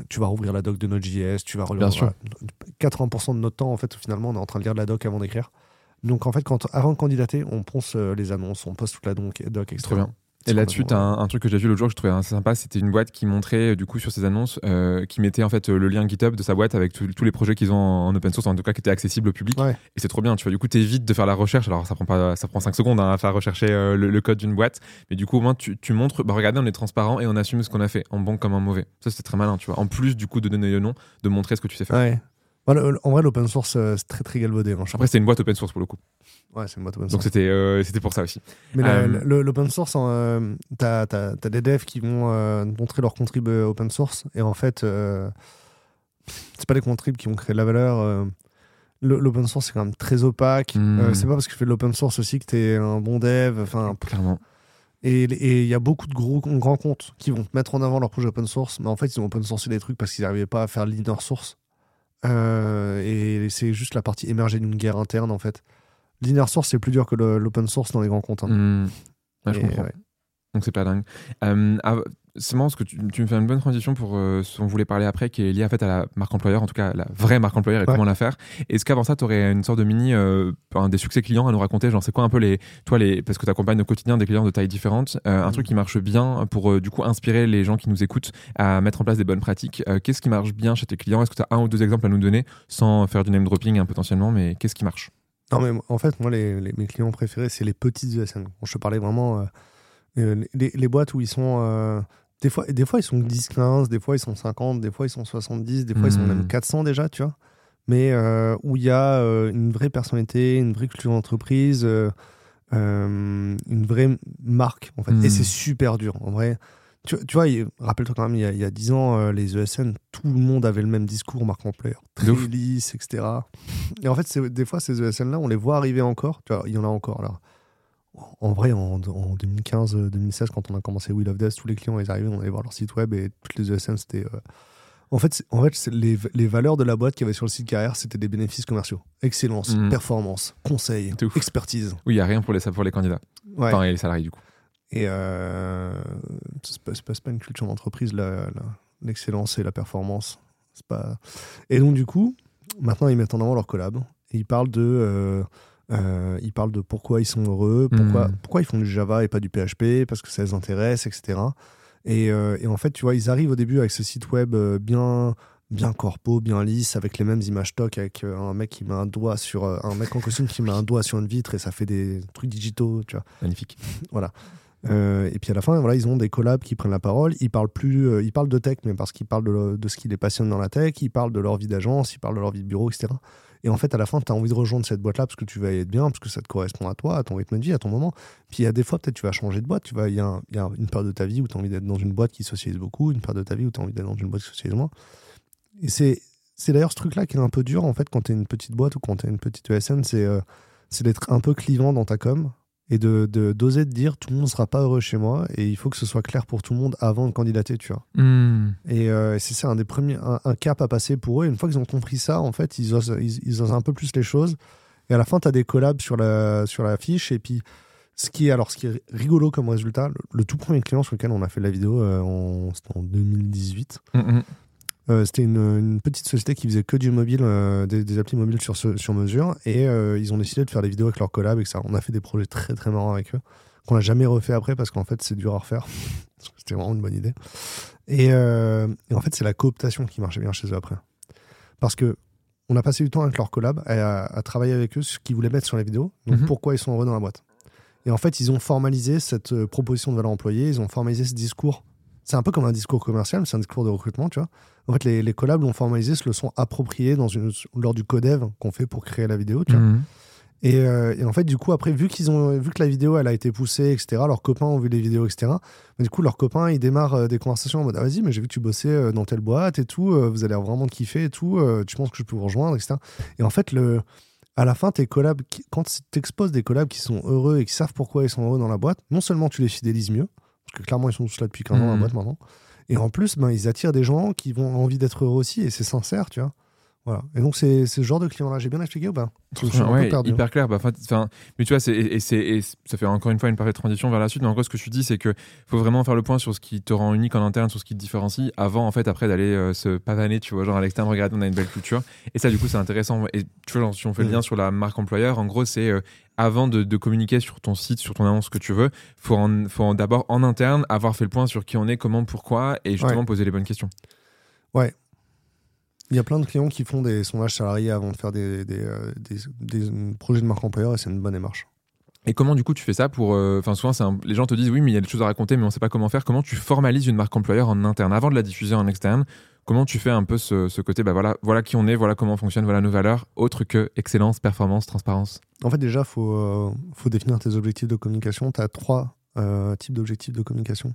tu vas rouvrir la doc de Node.js, tu vas relire. Bien sûr. 80% de notre temps, en fait, finalement, on est en train de lire de la doc avant d'écrire. Donc, en fait, quand, avant de candidater, on ponce euh, les annonces, on poste toute la doc, doc etc. Trop bien. Et là-dessus, tu as un, un truc que j'ai vu l'autre jour que je trouvais assez sympa. C'était une boîte qui montrait, euh, du coup, sur ses annonces, euh, qui mettait en fait euh, le lien GitHub de sa boîte avec tous tous les projets qu'ils ont en, en open source, en tout cas qui étaient accessibles au public. Ouais. Et c'est trop bien, tu vois. Du coup, t'évites de faire la recherche. Alors, ça prend pas, ça prend 5 secondes hein, à faire rechercher euh, le, le code d'une boîte. Mais du coup, au moins, tu, tu montres, bah, regardez, on est transparent et on assume ce qu'on a fait, en bon comme en mauvais. Ça, c'est très malin, tu vois. En plus, du coup, de donner le nom, de montrer ce que tu sais faire. Ouais. Voilà, en vrai, l'open source, euh, c'est très très galvaudé. hein, Après, c'était une boîte open source pour le coup. Ouais, c'est une boîte open Donc, source. c'était euh, c'était pour ça aussi. Mais euh, l'open source, euh, t'as as, des devs qui vont euh, montrer leur contrib euh, open source et en fait, euh, c'est pas les contribs qui vont créer de la valeur. euh, le- L'open source, c'est quand même très opaque. Mm. Euh, c'est pas parce que tu fais de l'open source aussi que t'es un bon dev. Enfin, Clairement. et et il y a beaucoup de gros grands comptes qui vont mettre en avant leur projet open source, mais en fait, ils ont open sourcé des trucs parce qu'ils n'arrivaient pas à faire l'inner source. Euh, et c'est juste la partie émergée d'une guerre interne, en fait. L'inner source, c'est plus dur que l'open source dans les grands comptes. hein. Mm. Ouais, je comprends. ouais. Donc c'est pas dingue. Euh, c'est marrant parce que tu, tu me fais une bonne transition pour euh, ce qu'on voulait parler après, qui est lié en fait à la marque employeur, en tout cas la vraie marque employeur et Ouais. comment la faire. Est-ce qu'avant ça, tu aurais une sorte de mini euh, un des succès clients à nous raconter? Genre c'est quoi un peu les, toi les, parce que tu accompagnes au quotidien des clients de tailles différentes, euh, un Mhm. truc qui marche bien pour euh, du coup inspirer les gens qui nous écoutent à mettre en place des bonnes pratiques. Euh, qu'est-ce qui marche bien chez tes clients? Est-ce que tu as un ou deux exemples à nous donner sans faire du name dropping hein, potentiellement, mais qu'est-ce qui marche? Non, mais en fait, moi, les, les- mes clients préférés, c'est les petites. Bon, je te parlais vraiment. les, les boîtes où ils sont. Des, fois, des fois, ils sont 10, 15, des fois, ils sont 50, des fois, ils sont 70, des fois, ils sont même 400 déjà, tu vois. Mais euh, où il y a euh, une vraie personnalité, une vraie culture d'entreprise, euh, une vraie marque, en fait. Et c'est super dur, en vrai. Tu, tu vois, rappelle-toi quand même, il y a, il y a 10 ans, les ESN, tout le monde avait le même discours, marque employeur, très lisse, etc. Et en fait, des fois, ces ESN-là, on les voit arriver encore. Tu vois, il y en a encore là. En vrai, en, en 2015-2016, quand on a commencé Wheel of Death, tous les clients, ils arrivaient, on allait voir leur site web et toutes les ESN, c'était. euh, En fait, en fait les, les valeurs de la boîte qu'il y avait sur le site carrière, c'était des bénéfices commerciaux. Excellence, Mhm. performance, conseil, expertise. Oui, il y a rien pour les, pour les candidats, Ouais. enfin et les salariés du coup. Et euh, c'est pas, pas- pas une culture d'entreprise, l'excellence et la performance. Pas... Et donc, du coup, maintenant, ils mettent en avant leur collab. Et ils parlent de, euh, euh, ils parlent de pourquoi ils sont heureux, pourquoi, pourquoi ils font du Java et pas du PHP, parce que ça les intéresse, etc. Et, euh, et en fait, tu vois, ils arrivent au début avec ce site web euh, bien bien corpo, bien lisse, avec les mêmes images stock, avec un mec qui met un doigt sur un mec en costume qui met un doigt sur une vitre et ça fait des trucs digitaux, tu vois. Magnifique. Euh, et puis à la fin, voilà, ils ont des collabs qui prennent la parole. Ils parlent plus, euh, ils parlent de tech, mais parce qu'ils parlent de, de, ce qui les passionne dans la tech. Ils parlent de leur vie d'agence, ils parlent de leur vie de bureau, etc. Et en fait, à la fin, tu as envie de rejoindre cette boîte-là parce que tu vas y être bien, parce que ça te correspond à toi, à ton rythme de vie, à ton moment. Puis il y a des fois, peut-être, tu vas changer de boîte. Tu vas, il y, a y a une période de ta vie où tu as envie d'être dans une boîte qui socialise beaucoup, une période de ta vie où tu as envie d'être dans une boîte qui socialise moins. Et c'est, c'est d'ailleurs ce truc-là qui est un peu dur, en fait, quand tu es une petite boîte ou quand tu es une petite ESN, c'est, euh, c'est d'être un peu clivant dans ta com et de d'oser de, dire tout le monde ne sera pas heureux chez moi et il faut que ce soit clair pour tout le monde avant de candidater tu vois. Hmm. et euh, c'est ça un des premiers un, cap à passer pour eux. Et une fois qu'ils ont compris ça en fait ils osent, ils, osent un peu plus les choses. Et à la fin tu as des collabs sur la sur la fiche. Et puis ce qui est alors ce qui est rigolo comme résultat le, tout premier client sur lequel on a fait la vidéo euh, c'était en 2018 euh, c'était une, petite société qui faisait que du mobile, euh, des, applis mobiles sur, sur mesure. Et euh, ils ont décidé de faire des vidéos avec leur collab et ça. On a fait des projets très très marrants avec eux, qu'on n'a jamais refait après parce qu'en fait c'est dur à refaire. [LAUGHS] c'était vraiment une bonne idée. Et, en fait, c'est la cooptation qui marchait bien chez eux après. Parce que on a passé du temps avec leur collab à, travailler avec eux ce qu'ils voulaient mettre sur les vidéos. Donc mhm. pourquoi ils sont heureux dans la boîte? Et en fait, ils ont formalisé cette proposition de valeur employée, ils ont formalisé ce discours c'est un peu comme un discours commercial, c'est un discours de recrutement, tu vois. En fait, les, les collabs l'ont formalisé, se le sont appropriés dans une, lors du codev qu'on fait pour créer la vidéo, tu vois. Mhm. Euh, et, en fait, du coup, après, vu qu'ils ont vu que la vidéo elle a été poussée, etc., leurs copains ont vu les vidéos, etc. Mais du coup, leurs copains, ils démarrent euh, des conversations en mode ah, vas-y, mais j'ai vu que tu bossais euh, dans telle boîte et tout, vous allez vraiment kiffer et tout, tu penses que je peux vous rejoindre, etc. Et en fait, le, à la fin, tes collabs, quand tu exposes des collabs qui sont heureux et qui savent pourquoi ils sont heureux dans la boîte, non seulement tu les fidélises mieux, que clairement, ils sont tous là depuis 15 ans dans la mmh. boîte maintenant. Et en plus, ben, ils attirent des gens qui vont envie d'être heureux aussi, et c'est sincère, tu vois. Voilà. Et donc, c'est ce genre de client-là. J'ai bien expliqué ou pas? Ouais, Hyper clair. Bah, mais tu vois, et, et, ça fait encore une fois une parfaite transition vers la suite. Mais en gros, ce que tu dis, c'est qu'il faut vraiment faire le point sur ce qui te rend unique en interne, sur ce qui te différencie, avant, en fait, après, d'aller euh, se pavaner, tu vois, genre à l'externe, regarde, on a une belle culture. Et ça, du coup, c'est intéressant. Et tu vois, si on fait le mm. lien sur la marque employeur, en gros, c'est euh, avant de, de, communiquer sur ton site, sur ton annonce, ce que tu veux, faut, faut d'abord en interne avoir fait le point sur qui on est, comment, pourquoi, et justement poser les bonnes questions. Ouais, il y a plein de clients qui font des sondages salariés avant de faire des, des, euh, des, projets de marque employeur et c'est une bonne démarche. Et comment du coup tu fais ça pour... Euh, enfin souvent les gens te disent oui mais il y a des choses à raconter mais on ne sait pas comment faire. Comment tu formalises une marque employeur en interne avant de la diffuser en externe? Comment tu fais un peu ce, ce, côté bah voilà, voilà qui on est, voilà comment on fonctionne, voilà nos valeurs, autre que excellence, performance, transparence? En fait déjà il faut, euh, faut définir tes objectifs de communication. Tu as trois types d'objectifs de communication.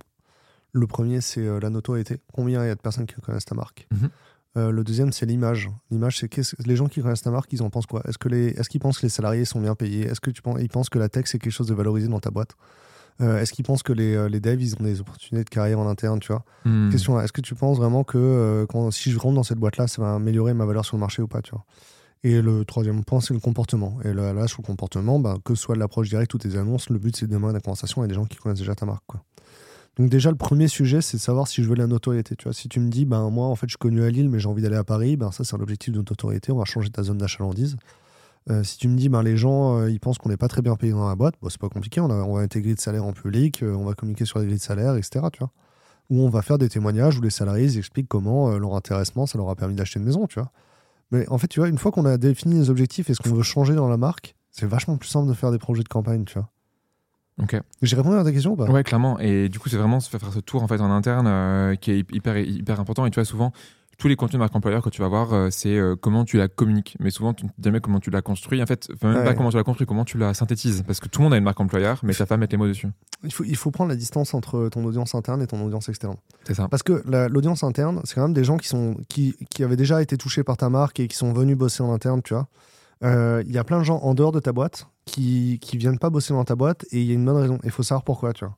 Le premier c'est la notoriété. Combien il y a de personnes qui connaissent ta marque? Mhm. Euh, le deuxième, c'est l'image. L'image, c'est les gens qui connaissent ta marque, ils en pensent quoi? Est-ce que les, est-ce qu'ils pensent que les salariés sont bien payés? Est-ce que tu penses, ils pensent que la tech c'est quelque chose de valorisé dans ta boîte? Euh, Est-ce qu'ils pensent que les, euh, les devs ils ont des opportunités de carrière en interne Tu vois? Hmm. Question Est-ce que tu penses vraiment que quand, si je rentre dans cette boîte-là, ça va améliorer ma valeur sur le marché ou pas Tu vois? Et le troisième point, c'est le comportement. Et là, là sur le comportement, bah, que ce soit l'approche directe ou tes annonces, le but c'est de démarrer la conversation avec des gens qui connaissent déjà ta marque. Quoi. Donc déjà, le premier sujet, c'est de savoir si je veux la notoriété. Tu si tu me dis, ben moi, en fait, je suis connu à Lille, mais j'ai envie d'aller à Paris, ben ça, c'est un objectif de notoriété. On va changer ta zone d'achalandise. Euh, si tu me dis, ben les gens, euh, ils pensent qu'on n'est pas très bien payé dans la boîte, bon, c'est pas compliqué. On, on va intégrer de salaire en public, euh, on va communiquer sur les grilles de salaire, etc. Ou on va faire des témoignages où les salariés expliquent comment leur intéressement, ça leur a permis d'acheter une maison. Tu vois. Mais en fait, tu vois, une fois qu'on a défini les objectifs et ce qu'on veut changer dans la marque, c'est vachement plus simple de faire des projets de campagne. Tu vois. J'ai répondu à ta question ou pas? Ouais, clairement. Et du coup, c'est vraiment se faire ce tour en fait en interne euh, qui est hyper hyper important. Et tu vois, souvent, tous les contenus de marque employeur que tu vas voir, euh, c'est euh, comment tu la communiques. Mais souvent, tu ne dis jamais comment tu la construis. En fait, même pas comment tu la construis, comment tu la synthétises. Parce que tout le monde a une marque employeur, mais ça va mettre les mots dessus. Il faut, il faut prendre la distance entre ton audience interne et ton audience externe. C'est ça. Parce que l'audience interne, c'est quand même des gens qui, sont, qui, qui avaient déjà été touchés par ta marque et qui sont venus bosser en interne, tu vois. Il y a plein de gens en dehors de ta boîte qui, qui viennent pas bosser dans ta boîte et il y a une bonne raison. Il faut savoir pourquoi, tu vois.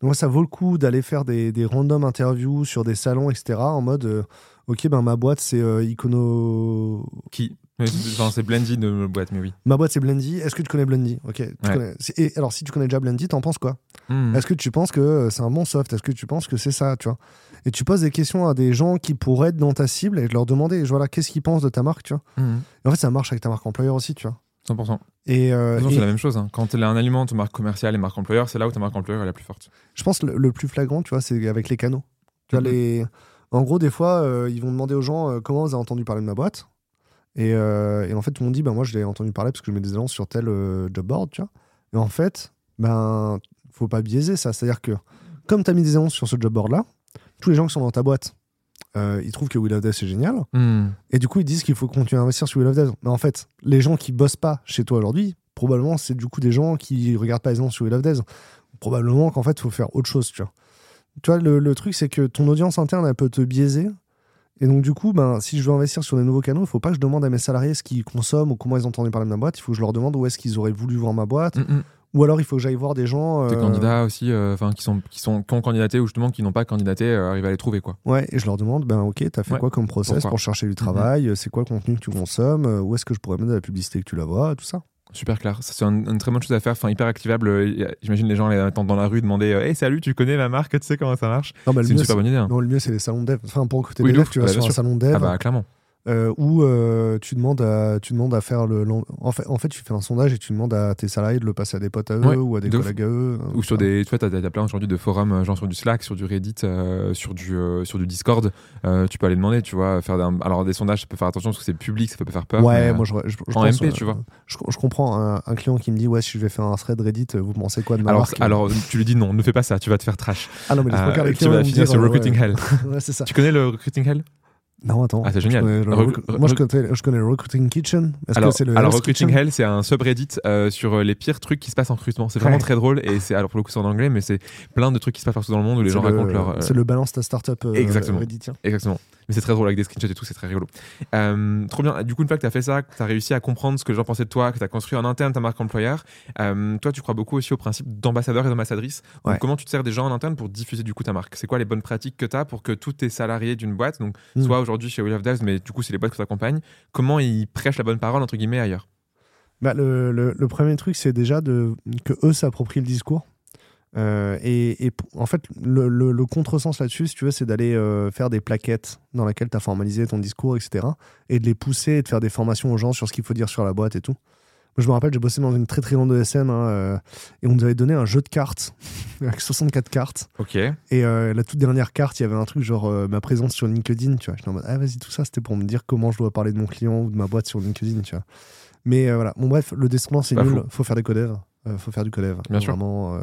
Donc, ça vaut le coup d'aller faire des, des random interviews sur des salons, etc. En mode, euh, ok, ben ma boîte, c'est euh, Icono. Qui? C'est Blendy de ma boîte, mais oui. Ma boîte, c'est Blendy. Est-ce que tu connais Blendy? Ok. Et alors, si tu connais déjà Blendy, t'en penses quoi? Hmm. Est-ce que tu penses que euh, c'est un bon soft? Est-ce que tu penses que c'est ça tu vois? Et tu poses des questions à des gens qui pourraient être dans ta cible et leur demander, voilà, qu'est-ce qu'ils pensent de ta marque, tu vois? Hmm. En fait, ça marche avec ta marque employeur aussi, tu vois. 100%. Et, euh, c'est la même chose. Hein. Quand tu as un aliment, ta marque commerciale et marque employeur, c'est là où ta marque employeur est la plus forte. Je pense que le, plus flagrant, tu vois, c'est avec les canaux. Tu vois, mhm. les... En gros, des fois, euh, ils vont demander aux gens euh, comment vous avez entendu parler de ma boîte? Et, et en fait, tout le monde dit, ben, moi, je l'ai entendu parler parce que je mets des annonces sur tel job board, tu vois. Et en fait, ben, faut pas biaiser ça. C'est-à-dire que, comme tu as mis des annonces sur ce job board-là, tous les gens qui sont dans ta boîte, euh, ils trouvent que Will of Death c'est génial. Hmm. Et du coup, ils disent qu'il faut continuer à investir sur Will of Death. Mais en fait, les gens qui bossent pas chez toi aujourd'hui, probablement, c'est du coup des gens qui regardent pas les annonces sur Will of Death. Probablement qu'en fait, il faut faire autre chose, tu vois. Tu vois, le, le truc, c'est que ton audience interne, elle peut te biaiser. Et donc, du coup, ben, si je veux investir sur des nouveaux canaux, il faut pas que je demande à mes salariés ce qu'ils consomment ou comment ils ont entendu parler de ma boîte. Il faut que je leur demande où est-ce qu'ils auraient voulu voir ma boîte. Mm, mm. Ou alors, il faut que j'aille voir des gens. Des euh, candidats aussi, euh, enfin qui sont qui sont qui ont candidaté ou justement qui n'ont pas candidaté, euh, arriver à les trouver quoi. Ouais, et je leur demande, ben ok, t'as fait Ouais. quoi comme process Pourquoi pour chercher du travail? C'est quoi le contenu que tu consommes? Où est-ce que je pourrais mettre de la publicité que tu la vois? Tout ça. Super clair. C'est un- une très bonne chose à faire, enfin hyper activable. J'imagine les gens les attendent dans la rue demander Hey salut, tu connais ma marque, tu sais comment ça marche? Bah, C'est une super bonne idée. hein. Non, le mieux, c'est les salons de dev. Enfin, pour recruter Oui, des de devs, tu vas Ouais, sur un salon de dev Ah bah clairement. Euh, où euh, tu, demandes à, tu demandes à faire le. En fait, en fait, tu fais un sondage et tu demandes à tes salariés de le passer à des potes à eux Ouais, ou à des de collègues à eux. euh, Ou sur des, tu vois, t'as, plein aujourd'hui de forums, euh, genre sur du Slack, sur du Reddit, euh, sur du, euh, sur du Discord. Tu peux aller demander, tu vois, faire alors des sondages, ça peut faire attention parce que c'est public, ça peut faire peur. Ouais, moi je, je, je en pense, MP, tu vois. Je, je comprends un, un client qui me dit Ouais, si je vais faire un thread Reddit, vous pensez quoi de ma alors, marque alors tu lui dis non, ne fais pas ça, tu vas te faire trash. Ah non, mais les tu vas finir sur Recruiting ouais. Hell. [LAUGHS] ouais, c'est ça. Tu connais le Recruiting Hell? Non, attends. Ah, c'est génial. le moi, je connais, je connais Recruiting Kitchen. Alors, que c'est le alors Hell's Recruiting Kitchen Hell, c'est un subreddit euh, sur euh, les pires trucs qui se passent en recrutement. C'est vraiment Ouais. très drôle et c'est alors pour le coup c'est en anglais, mais c'est plein de trucs qui se passent partout dans le monde où les gens le- racontent leur. euh, C'est le balance ta startup Exactement. Redditien. Exactement. Mais c'est très drôle avec des screenshots et tout, c'est très rigolo. Euh, trop bien. Du coup, une fois que tu as fait ça, que tu as réussi à comprendre ce que les gens pensaient de toi, que tu as construit en interne ta marque employeur, euh, toi, tu crois beaucoup aussi au principe d'ambassadeur et d'ambassadrice. Ouais. Comment tu te sers des gens en interne pour diffuser du coup ta marque? C'est quoi les bonnes pratiques que tu as pour que tous tes salariés d'une boîte, donc Mm. soit aujourd'hui chez Will of Devs, mais du coup, c'est les boîtes que tu accompagnes, comment ils prêchent la bonne parole, entre guillemets, ailleurs? Bah, le, le- le premier truc, c'est déjà de, que eux s'approprient le discours. Euh, et, en fait, le, le- le contresens là-dessus, si tu veux, c'est d'aller euh, faire des plaquettes dans lesquelles tu as formalisé ton discours, etc. Et de les pousser et de faire des formations aux gens sur ce qu'il faut dire sur la boîte et tout. Moi, je me rappelle, j'ai bossé dans une très très grande ESN hein, euh, et on nous avait donné un jeu de cartes [LAUGHS] avec 64 cartes. Ok. Et la toute dernière carte, il y avait un truc genre ma présence sur LinkedIn, tu vois. J'étais en mode, ah vas-y, tout ça, c'était pour me dire comment je dois parler de mon client ou de ma boîte sur LinkedIn, tu vois. Mais voilà, bon bref, le descendant, c'est nul. faux. Faut faire des codev. Euh, faut faire du codev. Bien sûr. Euh,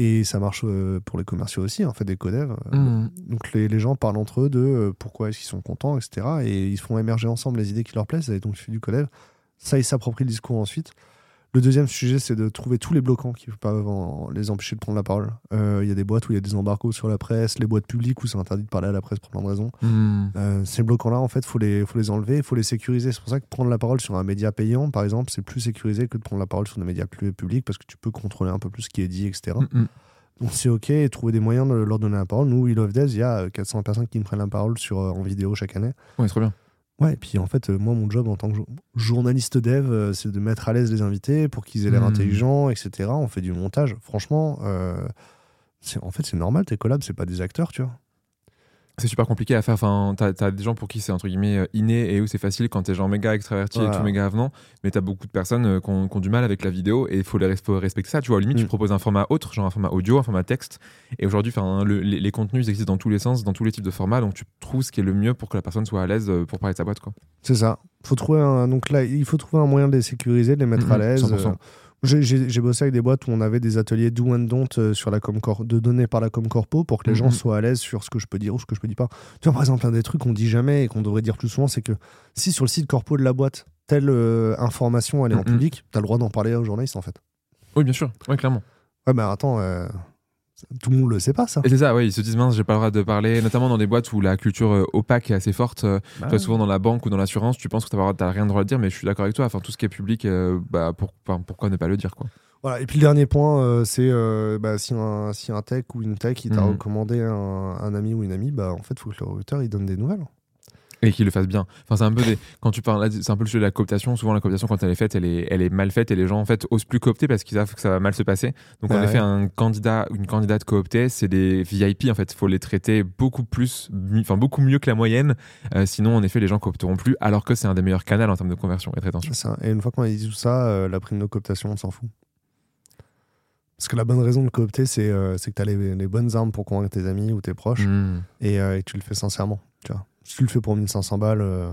et ça marche euh, pour les commerciaux aussi, en fait, des codev. Euh, Mm. Donc les, les gens parlent entre eux de euh, pourquoi est-ce qu'ils sont contents, etc. Et ils font émerger ensemble les idées qui leur plaisent. Et donc tu fais du codev. Ça, ils s'approprient le discours ensuite. Le deuxième sujet, c'est de trouver tous les bloquants qui peuvent en- les empêcher de prendre la parole. Euh, Il y a des boîtes où il y a des embargos sur la presse, les boîtes publiques où c'est interdit de parler à la presse pour plein de raisons. Mm. Euh, ces bloquants-là, en fait, faut les, faut les enlever, il faut les sécuriser. C'est pour ça que prendre la parole sur un média payant, par exemple, c'est plus sécurisé que de prendre la parole sur des médias plus publics parce que tu peux contrôler un peu plus ce qui est dit, etc. Mm, mm. Donc c'est ok, et trouver des moyens de leur donner la parole. Nous, We Love Devs, il y a euh, 400 personnes qui me prennent la parole sur, euh, en vidéo chaque année. Ouais, trop bien. Ouais, et puis en fait, euh, moi, mon job en tant que jo- journaliste dev, euh, c'est de mettre à l'aise les invités pour qu'ils aient l'air Hmm. intelligents, etc. On fait du montage. Franchement, euh, c'est- en fait, c'est normal, tes collabs, c'est pas des acteurs, tu vois. C'est super compliqué à faire. Enfin, t'as, des gens pour qui c'est entre guillemets euh, inné et où c'est facile quand t'es genre méga extraverti et tout méga avenant. Mais t'as beaucoup de personnes euh, qui ont, qui ont du mal avec la vidéo et il faut, faut respecter ça. Tu vois, au limite, tu Mm. proposes un format autre, genre un format audio, un format texte. Et aujourd'hui, enfin, le- les, les contenus ils existent dans tous les sens, dans tous les types de formats. Donc tu trouves ce qui est le mieux pour que la personne soit à l'aise euh, pour parler de sa boîte. Quoi. C'est ça. Faut trouver un, donc là, il faut trouver un moyen de les sécuriser, de les mettre Mhm, à l'aise. 100%. J'ai bossé avec des boîtes où on avait des ateliers do and don't euh, sur la Comcor de données par la Comcorpo pour que les gens Mhm. soient à l'aise sur ce que je peux dire ou ce que je peux dire pas. Tu vois, par exemple, un des trucs qu'on dit jamais et qu'on devrait dire plus souvent, c'est que si sur le site corpo de la boîte, telle euh, information elle est en Mhm. public, t'as le droit d'en parler aux journalistes en fait. Oui, bien sûr. Ouais, clairement. Ouais, mais attends, euh, tout le monde le sait pas ça. Et c'est ça, ouais, ils se disent mince, j'ai pas le droit de parler, notamment dans des boîtes où la culture euh, opaque est assez forte. euh, Bah tu vois, souvent dans la banque ou dans l'assurance, tu penses que t'as, rien le droit de dire, mais je suis d'accord avec toi. Enfin, tout ce qui est public, euh, bah, pour, enfin, pourquoi ne pas le dire, quoi? Voilà, et puis le dernier point, c'est bah, si, un, si un tech ou une tech il t'a Mhm. recommandé un, un ami ou une amie, bah, en fait, il faut que le recruteur il donne des nouvelles. Et qu'ils le fassent bien. Enfin, c'est un peu des. Quand tu parles, c'est un peu le sujet de la cooptation. Souvent, la cooptation, quand elle est faite, elle est, elle est mal faite et les gens, en fait, osent plus coopter parce qu'ils savent que ça va mal se passer. Donc, en Ouais. effet, un candidat, une candidate cooptée, c'est des VIP, en fait. Il faut les traiter beaucoup plus, enfin, beaucoup mieux que la moyenne. Euh, sinon, en effet, les gens coopteront plus, alors que c'est un des meilleurs canaux en termes de conversion et de rétention. Ça. Et une fois qu'on a dit tout ça, euh, la prime de cooptation, on s'en fout. Parce que la bonne raison de coopter, c'est euh, que tu as les, les bonnes armes pour convaincre tes amis ou tes proches Mmh. et, et tu le fais sincèrement. Tu vois. Si tu le fais pour 1500 balles, euh,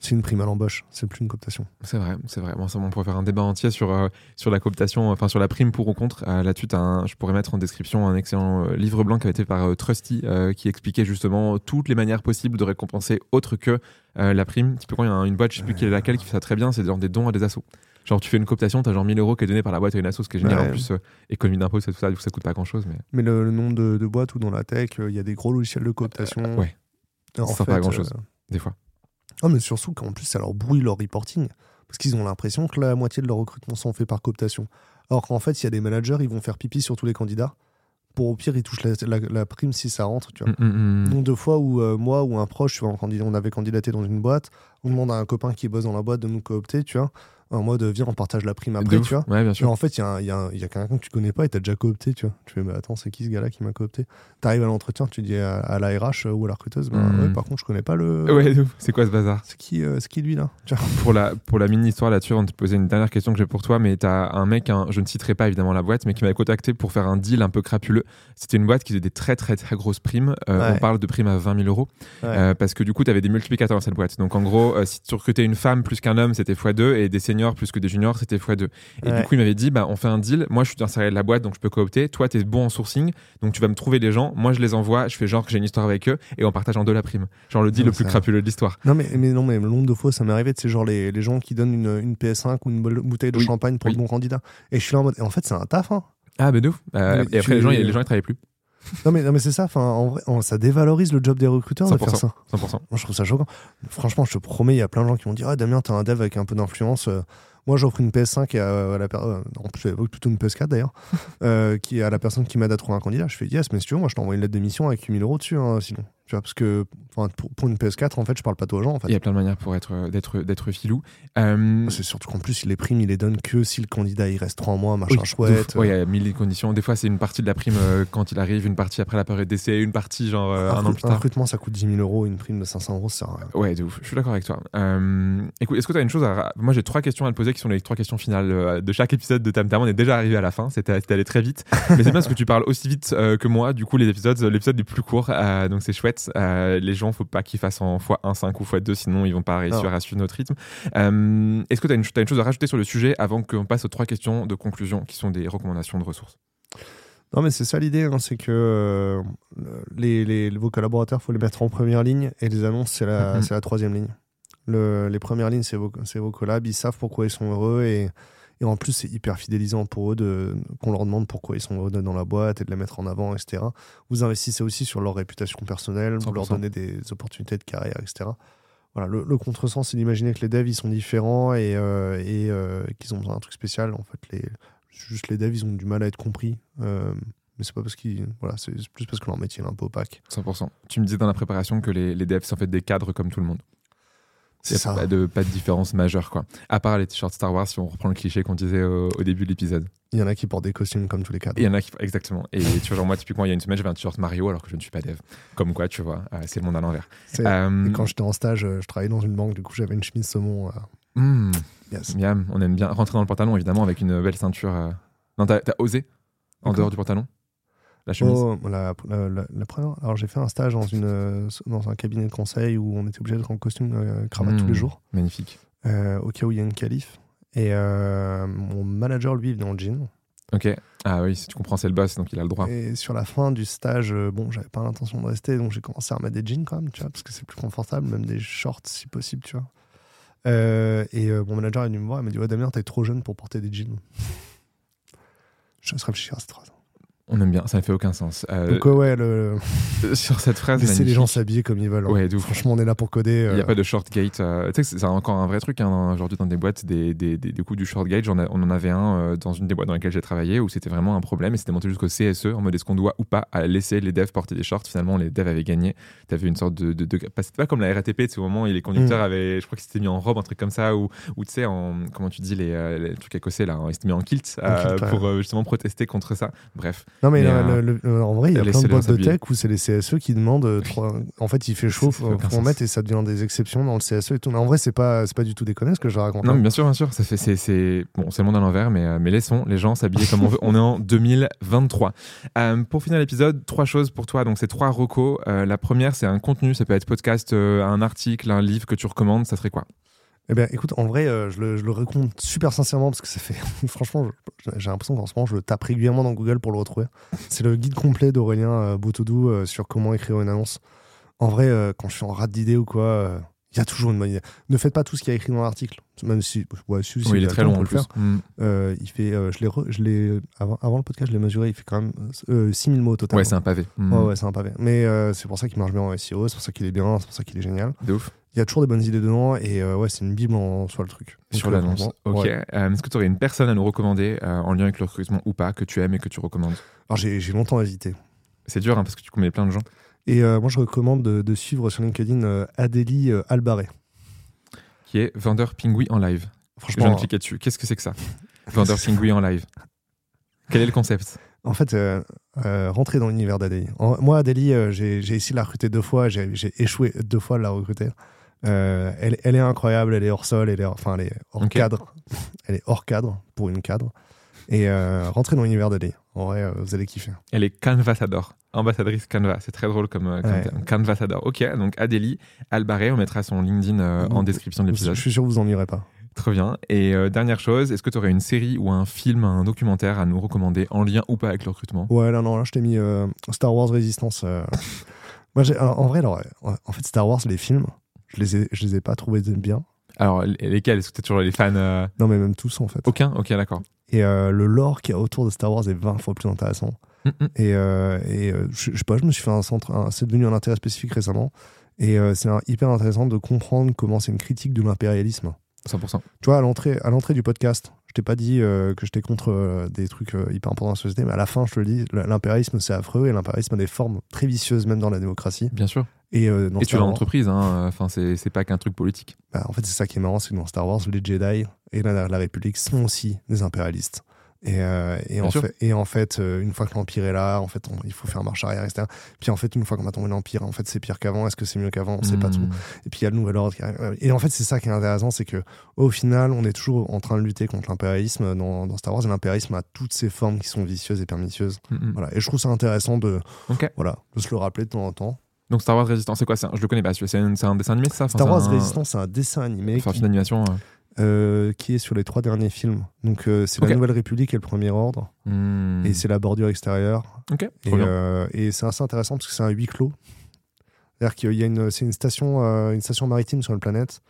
C'est une prime à l'embauche, c'est plus une cooptation. C'est vrai, c'est vrai. Bon, ça, on pourrait faire un débat entier sur, euh, sur la cooptation, enfin sur la prime pour ou contre. Euh, Là-dessus, je pourrais mettre en description un excellent livre blanc qui avait été par Trusty, qui expliquait justement toutes les manières possibles de récompenser autre que la prime. Typiquement, il y a une boîte, je sais plus quelle est laquelle, qui fait ça très bien, c'est genre des dons à des assos. Genre, tu fais une cooptation, t'as genre 1000 euros qui est donné par la boîte à une asso, ce qui est génial. Ouais. En plus, euh, économie d'impôt, c'est tout ça, du coup, ça coûte pas grand chose. Mais Mais le, le nombre de, de boîtes ou dans la tech, euh, il y a des gros logiciels de cooptation. Euh, ouais. En Ça sert pas à grand-chose. des fois. Ah, mais surtout qu'en plus, ça leur brouille leur reporting. Parce qu'ils ont l'impression que la moitié de leur recrutement sont faits par cooptation. Alors qu'en fait, il y a des managers, ils vont faire pipi sur tous les candidats. Pour au pire, ils touchent la, la- la prime si ça rentre. Tu vois. Mm, mm, mm. Nombre de fois où euh, moi ou un proche, tu vois, on avait candidaté dans une boîte, on demande à un copain qui bosse dans la boîte de nous coopter, tu vois, en mode viens, on partage la prime après, tu vois. Ouais, bien sûr. en fait, il y a, a, a quelqu'un que tu connais pas et t'as déjà coopté, tu vois. Tu fais, mais attends, c'est qui ce gars-là qui m'a coopté? T'arrives à l'entretien, tu dis à, à la RH ou à la recruteuse, bah, ouais, par contre, je connais pas le. Ouais, c'est quoi ce bazar? C'est qui, euh, c'est qui lui là? Tu vois. [LAUGHS] pour la, pour la mini histoire là-dessus, on te posait une dernière question que j'ai pour toi, mais t'as un mec, un- je ne citerai pas évidemment la boîte, mais qui m'avait contacté pour faire un deal un peu crapuleux. C'était une boîte qui faisait des très très très grosses primes. Euh, Ouais. On parle de primes à 20 000 euros. Euh, parce que du coup, tu avais des multiplicateurs dans cette boîte. Donc en gros, euh, si tu recrutais une femme plus qu'un homme, c'était x2, et des seniors plus que des juniors, c'était x2. Et Ouais. du coup, il m'avait dit, bah, on fait un deal. Moi, je suis salarié de la boîte, donc je peux coopter. Toi, tu es bon en sourcing, donc tu vas me trouver des gens. Moi, je les envoie, je fais genre que j'ai une histoire avec eux, et on partage en deux la prime. Genre le deal le plus crapuleux de l'histoire. Non mais, mais non mais le nombre de fois ça m'est arrivé c'est genre les, les gens qui donnent une, une PS5 ou une bouteille de Oui, champagne pour oui. le bon candidat et je suis là en mode et en fait c'est un taf hein. Ah, ben de ouf. Euh, et après, les gens, les gens, ils travaillaient plus. Non mais non mais c'est ça enfin en vrai ça dévalorise le job des recruteurs de faire 100%. ça 100%. moi je trouve ça choquant franchement je te promets il y a plein de gens qui vont dire ah Damien t'es un dev avec un peu d'influence euh, moi j'offre une PS5 et à, à la per- euh, en plus j'avais plutôt une PS4 d'ailleurs [LAUGHS] euh, qui à la personne qui m'aide à trouver un candidat je fais yes mais si tu veux moi je t'envoie une lettre d'émission avec 8000 euros dessus hein, sinon tu vois parce que pour, pour une PS4 en fait je parle pas aux gens en fait Il y a plein de manières pour être, euh, d'être, d'être filou. Euh, C'est surtout qu'en plus, les primes, il les donne que si le candidat il reste trois mois, machin Oui, chouette. de ouf. Ouais, il y a mille conditions. Des fois, c'est une partie de la prime euh, quand il arrive, une partie après la période d'essai, une partie genre euh, un an plus un tard. recrutement, ça coûte 10 000 euros, une prime de 500 euros, ça. Ouais, de ouf. Je suis d'accord avec toi. Euh, écoute, est-ce que tu as une chose à. Moi, j'ai trois questions à te poser qui sont les trois questions finales euh, de chaque épisode de Tam Tam. On est déjà arrivé à la fin. C'était c'était allé très vite. [LAUGHS] Mais c'est bien parce que tu parles aussi vite euh, que moi. Du coup, les épisodes, l'épisode est plus court. euh, donc, c'est chouette. Euh, les gens, faut pas qu'ils fassent en x1, 5 ou x2, sinon ils vont pas réussir Non. à suivre notre rythme. Euh, est-ce que tu as, une chose à rajouter sur le sujet avant qu'on passe aux trois questions de conclusion qui sont des recommandations de ressources? Non, mais c'est ça l'idée, hein, c'est que euh, les, les- vos collaborateurs, faut les mettre en première ligne et les annonces, c'est la, c'est la troisième ligne. Le- les premières lignes, c'est vos, c'est vos collabs, ils savent pourquoi ils sont heureux et, et en plus, c'est hyper fidélisant pour eux de, qu'on leur demande pourquoi ils sont dans la boîte et de les mettre en avant, etc. Vous investissez aussi sur leur réputation personnelle, vous leur 100%. donnez des opportunités de carrière, etc. Voilà, le, le contresens, c'est d'imaginer que les devs, ils sont différents et, euh, et euh, qu'ils ont besoin d'un truc spécial. En fait, les, juste les devs, ils ont du mal à être compris. Euh, mais c'est pas parce qu'ils. Voilà, c'est plus parce que leur métier est un peu opaque. 100%. Tu me disais dans la préparation que les, les devs, c'est en fait des cadres comme tout le monde. C'est ça. pas de, pas de différence majeure, quoi. À part les t-shirts Star Wars, si on reprend le cliché qu'on disait au, au début de l'épisode. Il y en a qui portent des costumes comme tous les cadres. Il y en a qui. Exactement. Et tu vois, genre, moi, typiquement, il y a une semaine, j'avais un t-shirt Mario alors que je ne suis pas dev. Comme quoi, tu vois, euh, c'est le monde à l'envers. Euh, Et quand j'étais en stage, euh, je travaillais dans une banque, du coup, j'avais une chemise saumon. euh, hmm, yes. miam, on aime bien rentrer dans le pantalon, évidemment, avec une belle ceinture. euh. Non, t'as t'as osé en dehors du pantalon? La chemise Oh, la, la- la- la première- alors j'ai fait un stage dans, une, dans un cabinet de conseil où on était obligé d'être en costume euh, cravate tous Hmm. les jours, Magnifique. euh, au cas où il y a une qualif. Et euh, mon manager, lui, il venait en jean. Ok. Ah oui, si tu comprends, c'est le boss, donc il a le droit. Et sur la fin du stage, euh, bon, j'avais pas l'intention de rester, donc j'ai commencé à remettre des jeans quand même, tu vois, parce que c'est plus confortable, même des shorts si possible, tu vois. Euh, et mon manager est venu me voir, il m'a dit Ouais, Damien, t'es trop jeune pour porter des jeans. Je laisse réfléchir à cette phrase. On aime bien, ça ne fait aucun sens. Euh, Donc, ouais, le... [LAUGHS] sur cette phrase, laisser les magnifique. gens s'habiller comme ils veulent. hein. Ouais. Franchement, on est là pour coder. Il n'y a euh, pas de short gate. euh, tu sais c'est encore un vrai truc hein, aujourd'hui dans des boîtes, des, des, des, des coups du short gate. J'en ai- on en avait un euh, dans une des boîtes dans lesquelles j'ai travaillé où c'était vraiment un problème et c'était monté jusqu'au CSE en mode est-ce qu'on doit ou pas à laisser les devs porter des shorts? Finalement, les devs avaient gagné. Tu avais une sorte de. de, C'était pas comme la RATP, c'est au moment où les conducteurs Mm. avaient. Je crois qu'ils s'étaient mis en robe, un truc comme ça, ou tu sais, en. Comment tu dis, les, euh, les trucs écossais là, hein, ils s'étaient mis en kilt, En euh, kilt, ouais. pour euh, justement protester contre ça. Bref. Non, mais, euh, le- le- en vrai, il y a plein de boîtes de tech où c'est les CSE qui demandent. euh, En fait, il fait chaud, faut, faut en mettre et ça devient des exceptions dans le CSE et tout. Mais en vrai, c'est pas, pas du tout déconné ce que je raconte. Non, mais bien sûr, bien sûr. C'est, bon, le monde à l'envers, mais, euh, mais laissons les gens s'habiller comme on veut. On est en 2023. Euh, pour finir l'épisode, trois choses pour toi. Donc, c'est trois recos. Euh, la première, c'est un contenu. Ça peut être podcast, un article, un livre que tu recommandes. Ça serait quoi? Eh bien, écoute, en vrai, euh, je, le, je le super sincèrement parce que ça fait. [LAUGHS] Franchement, j'ai l'impression qu'en ce moment, je le tape régulièrement dans Google pour le retrouver. C'est le guide complet d'Aurélien euh, Boutodou euh, sur comment écrire une annonce. En vrai, euh, quand je suis en rate d'idées ou quoi, euh, il y a toujours une bonne idée. Ne faites pas tout ce qu'il y a écrit dans l'article. Même si. Ouais, si, si, Oui, il est très long on en le plus. faire. Mm. Euh, il fait, je l'ai, re- je l'ai avant, avant le podcast, je l'ai mesuré. Il fait quand même euh, 6000 mots au total. Ouais, c'est un pavé. Mm. Ouais, ouais, c'est un pavé. Mais c'est pour ça qu'il marche bien en SEO, c'est pour ça qu'il est bien, c'est pour ça qu'il est génial. De ouf. Il y a toujours des bonnes idées dedans et euh, ouais, c'est une bible en soi le truc. Sur euh, l'annonce. franchement, Ok. ouais. Euh, Est-ce que tu aurais une personne à nous recommander euh, en lien avec le recrutement ou pas, que tu aimes et que tu recommandes? Alors j'ai, longtemps hésité. C'est dur hein, parce que tu connais plein de gens. Et moi, je recommande de, de suivre sur LinkedIn Adélie Albaré. Qui est vendeur pingui en live. Je viens Franchement, de cliquer dessus. Qu'est-ce que c'est que ça? Vendeur [LAUGHS] pingui en live. Quel est le concept? En fait, euh, euh, rentrer dans l'univers d'Adélie. Moi, Adélie, euh, j'ai, essayé de la recruter deux fois, j'ai, j'ai échoué deux fois de la recruter. Euh, elle, elle est incroyable, elle est hors sol, elle est, enfin, elle est hors cadre. Elle est hors cadre pour une cadre. Et euh, rentrer dans l'univers d'Adélie. En vrai, euh, vous allez kiffer. Elle est canvassador, ambassadrice Canva. C'est très drôle comme, comme Ouais. Canvassador. Ok, donc Adélie Albaré, on mettra son LinkedIn en description de Je l'épisode. suis sûr que vous ennuierez pas. Très bien. Et euh, dernière chose, est-ce que tu aurais une série ou un film, un documentaire à nous recommander en lien ou pas avec le recrutement? Ouais, là, non, là, je t'ai mis euh, Star Wars Résistance. euh. Moi, alors, en vrai, alors, en fait, Star Wars, les films, je les ai, je les ai pas trouvés bien. Alors, lesquels? Est-ce que tu es toujours les fans euh, Non, mais même tous, en fait. Aucun? Ok, d'accord. Et euh, le lore qu'il y a autour de Star Wars est 20 fois plus intéressant. Mm, mm. Et, euh, et je, je sais pas, je me suis fait un centre, c'est devenu un intérêt spécifique récemment. Et c'est hyper intéressant de comprendre comment c'est une critique de l'impérialisme. 100%. Tu vois, à l'entrée du podcast, je t'ai pas dit euh, que j'étais contre euh, des trucs euh, hyper importants dans la société, mais à la fin, je te le dis, l'impérialisme c'est affreux et l'impérialisme a des formes très vicieuses même dans la démocratie. Bien sûr. Et, dans Et tu Star l'as en Wars- entreprise, hein. Enfin, c'est c'est pas qu'un truc politique. bah, en fait, c'est ça qui est marrant, c'est que dans Star Wars, les Jedi et la, la République sont aussi des impérialistes. Et, euh, et, en, fait, et en fait, euh, une fois que l'Empire est là, en fait, on- il faut faire marche arrière, etc. Puis en fait, une fois qu'on a tombé l'Empire, en fait, c'est pire qu'avant. Est-ce que c'est mieux qu'avant? On sait pas Mm. tout. Et puis il y a le nouvel ordre qui arrive. Et en fait, c'est ça qui est intéressant, c'est que au final, on est toujours en train de lutter contre l'impérialisme dans, dans Star Wars. Et l'impérialisme a toutes ces formes qui sont vicieuses et pernicieuses. Mm, mm. Voilà. Et je trouve ça intéressant de, voilà, de se le rappeler de temps en temps. Donc Star Wars Résistance, c'est quoi? Ça Je le connais pas. C'est un, un dessin animé, ça? Enfin, Star Wars un- Résistance, c'est un dessin animé Enfin, qui, film d'animation. euh. Euh, qui est sur les trois derniers films. Donc euh, c'est la Nouvelle République et le Premier Ordre. Hmm. Et c'est la bordure extérieure. Et, euh, et c'est assez intéressant parce que c'est un huis clos. C'est-à-dire qu'il y a une, c'est une station, une station maritime sur une planète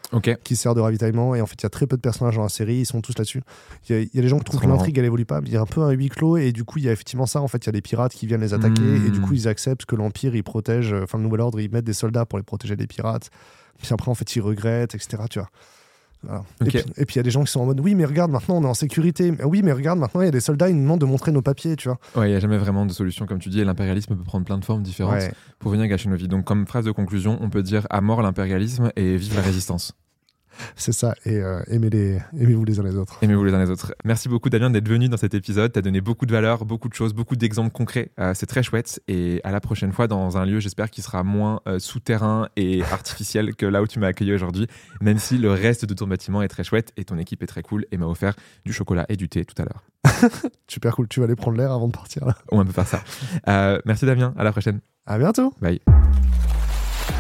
qui sert de ravitaillement. Et en fait, il y a très peu de personnages dans la série. Ils sont tous là-dessus. Il y, a- il y a des gens qui trouvent que l'intrigue, elle évolue pas. Il y a un peu un huis clos. Et du coup, il y a effectivement ça. En fait, il y a des pirates qui viennent les attaquer. Et du coup, ils acceptent que l'Empire, il protège. euh, Enfin, le Nouvel Ordre, ils mettent des soldats pour les protéger des pirates. Puis après, en fait, ils regrettent, etc. Tu vois. Voilà. Et puis il y a des gens qui sont en mode oui mais regarde maintenant on est en sécurité Mais oui mais regarde maintenant il y a des soldats ils nous demandent de montrer nos papiers tu vois Ouais, il n'y a jamais vraiment de solution, comme tu dis, et l'impérialisme peut prendre plein de formes différentes Ouais. pour venir gâcher nos vies. Donc, comme phrase de conclusion, on peut dire à mort l'impérialisme et vive la résistance. C'est ça et euh, aimez les aimez-vous les uns les autres Aimez-vous les uns les autres. Merci beaucoup, Damien, d'être venu dans cet épisode. Tu as donné beaucoup de valeur, beaucoup de choses, beaucoup d'exemples concrets. Euh, c'est très chouette. Et à la prochaine fois, dans un lieu, j'espère, qui sera moins euh, souterrain et [LAUGHS] artificiel que là où tu m'as accueilli aujourd'hui, même si le reste de ton bâtiment est très chouette et ton équipe est très cool et m'a offert du chocolat et du thé tout à l'heure. [LAUGHS] super cool tu vas aller prendre l'air avant de partir là On peut faire ça. Merci, Damien. À la prochaine. à bientôt Bye.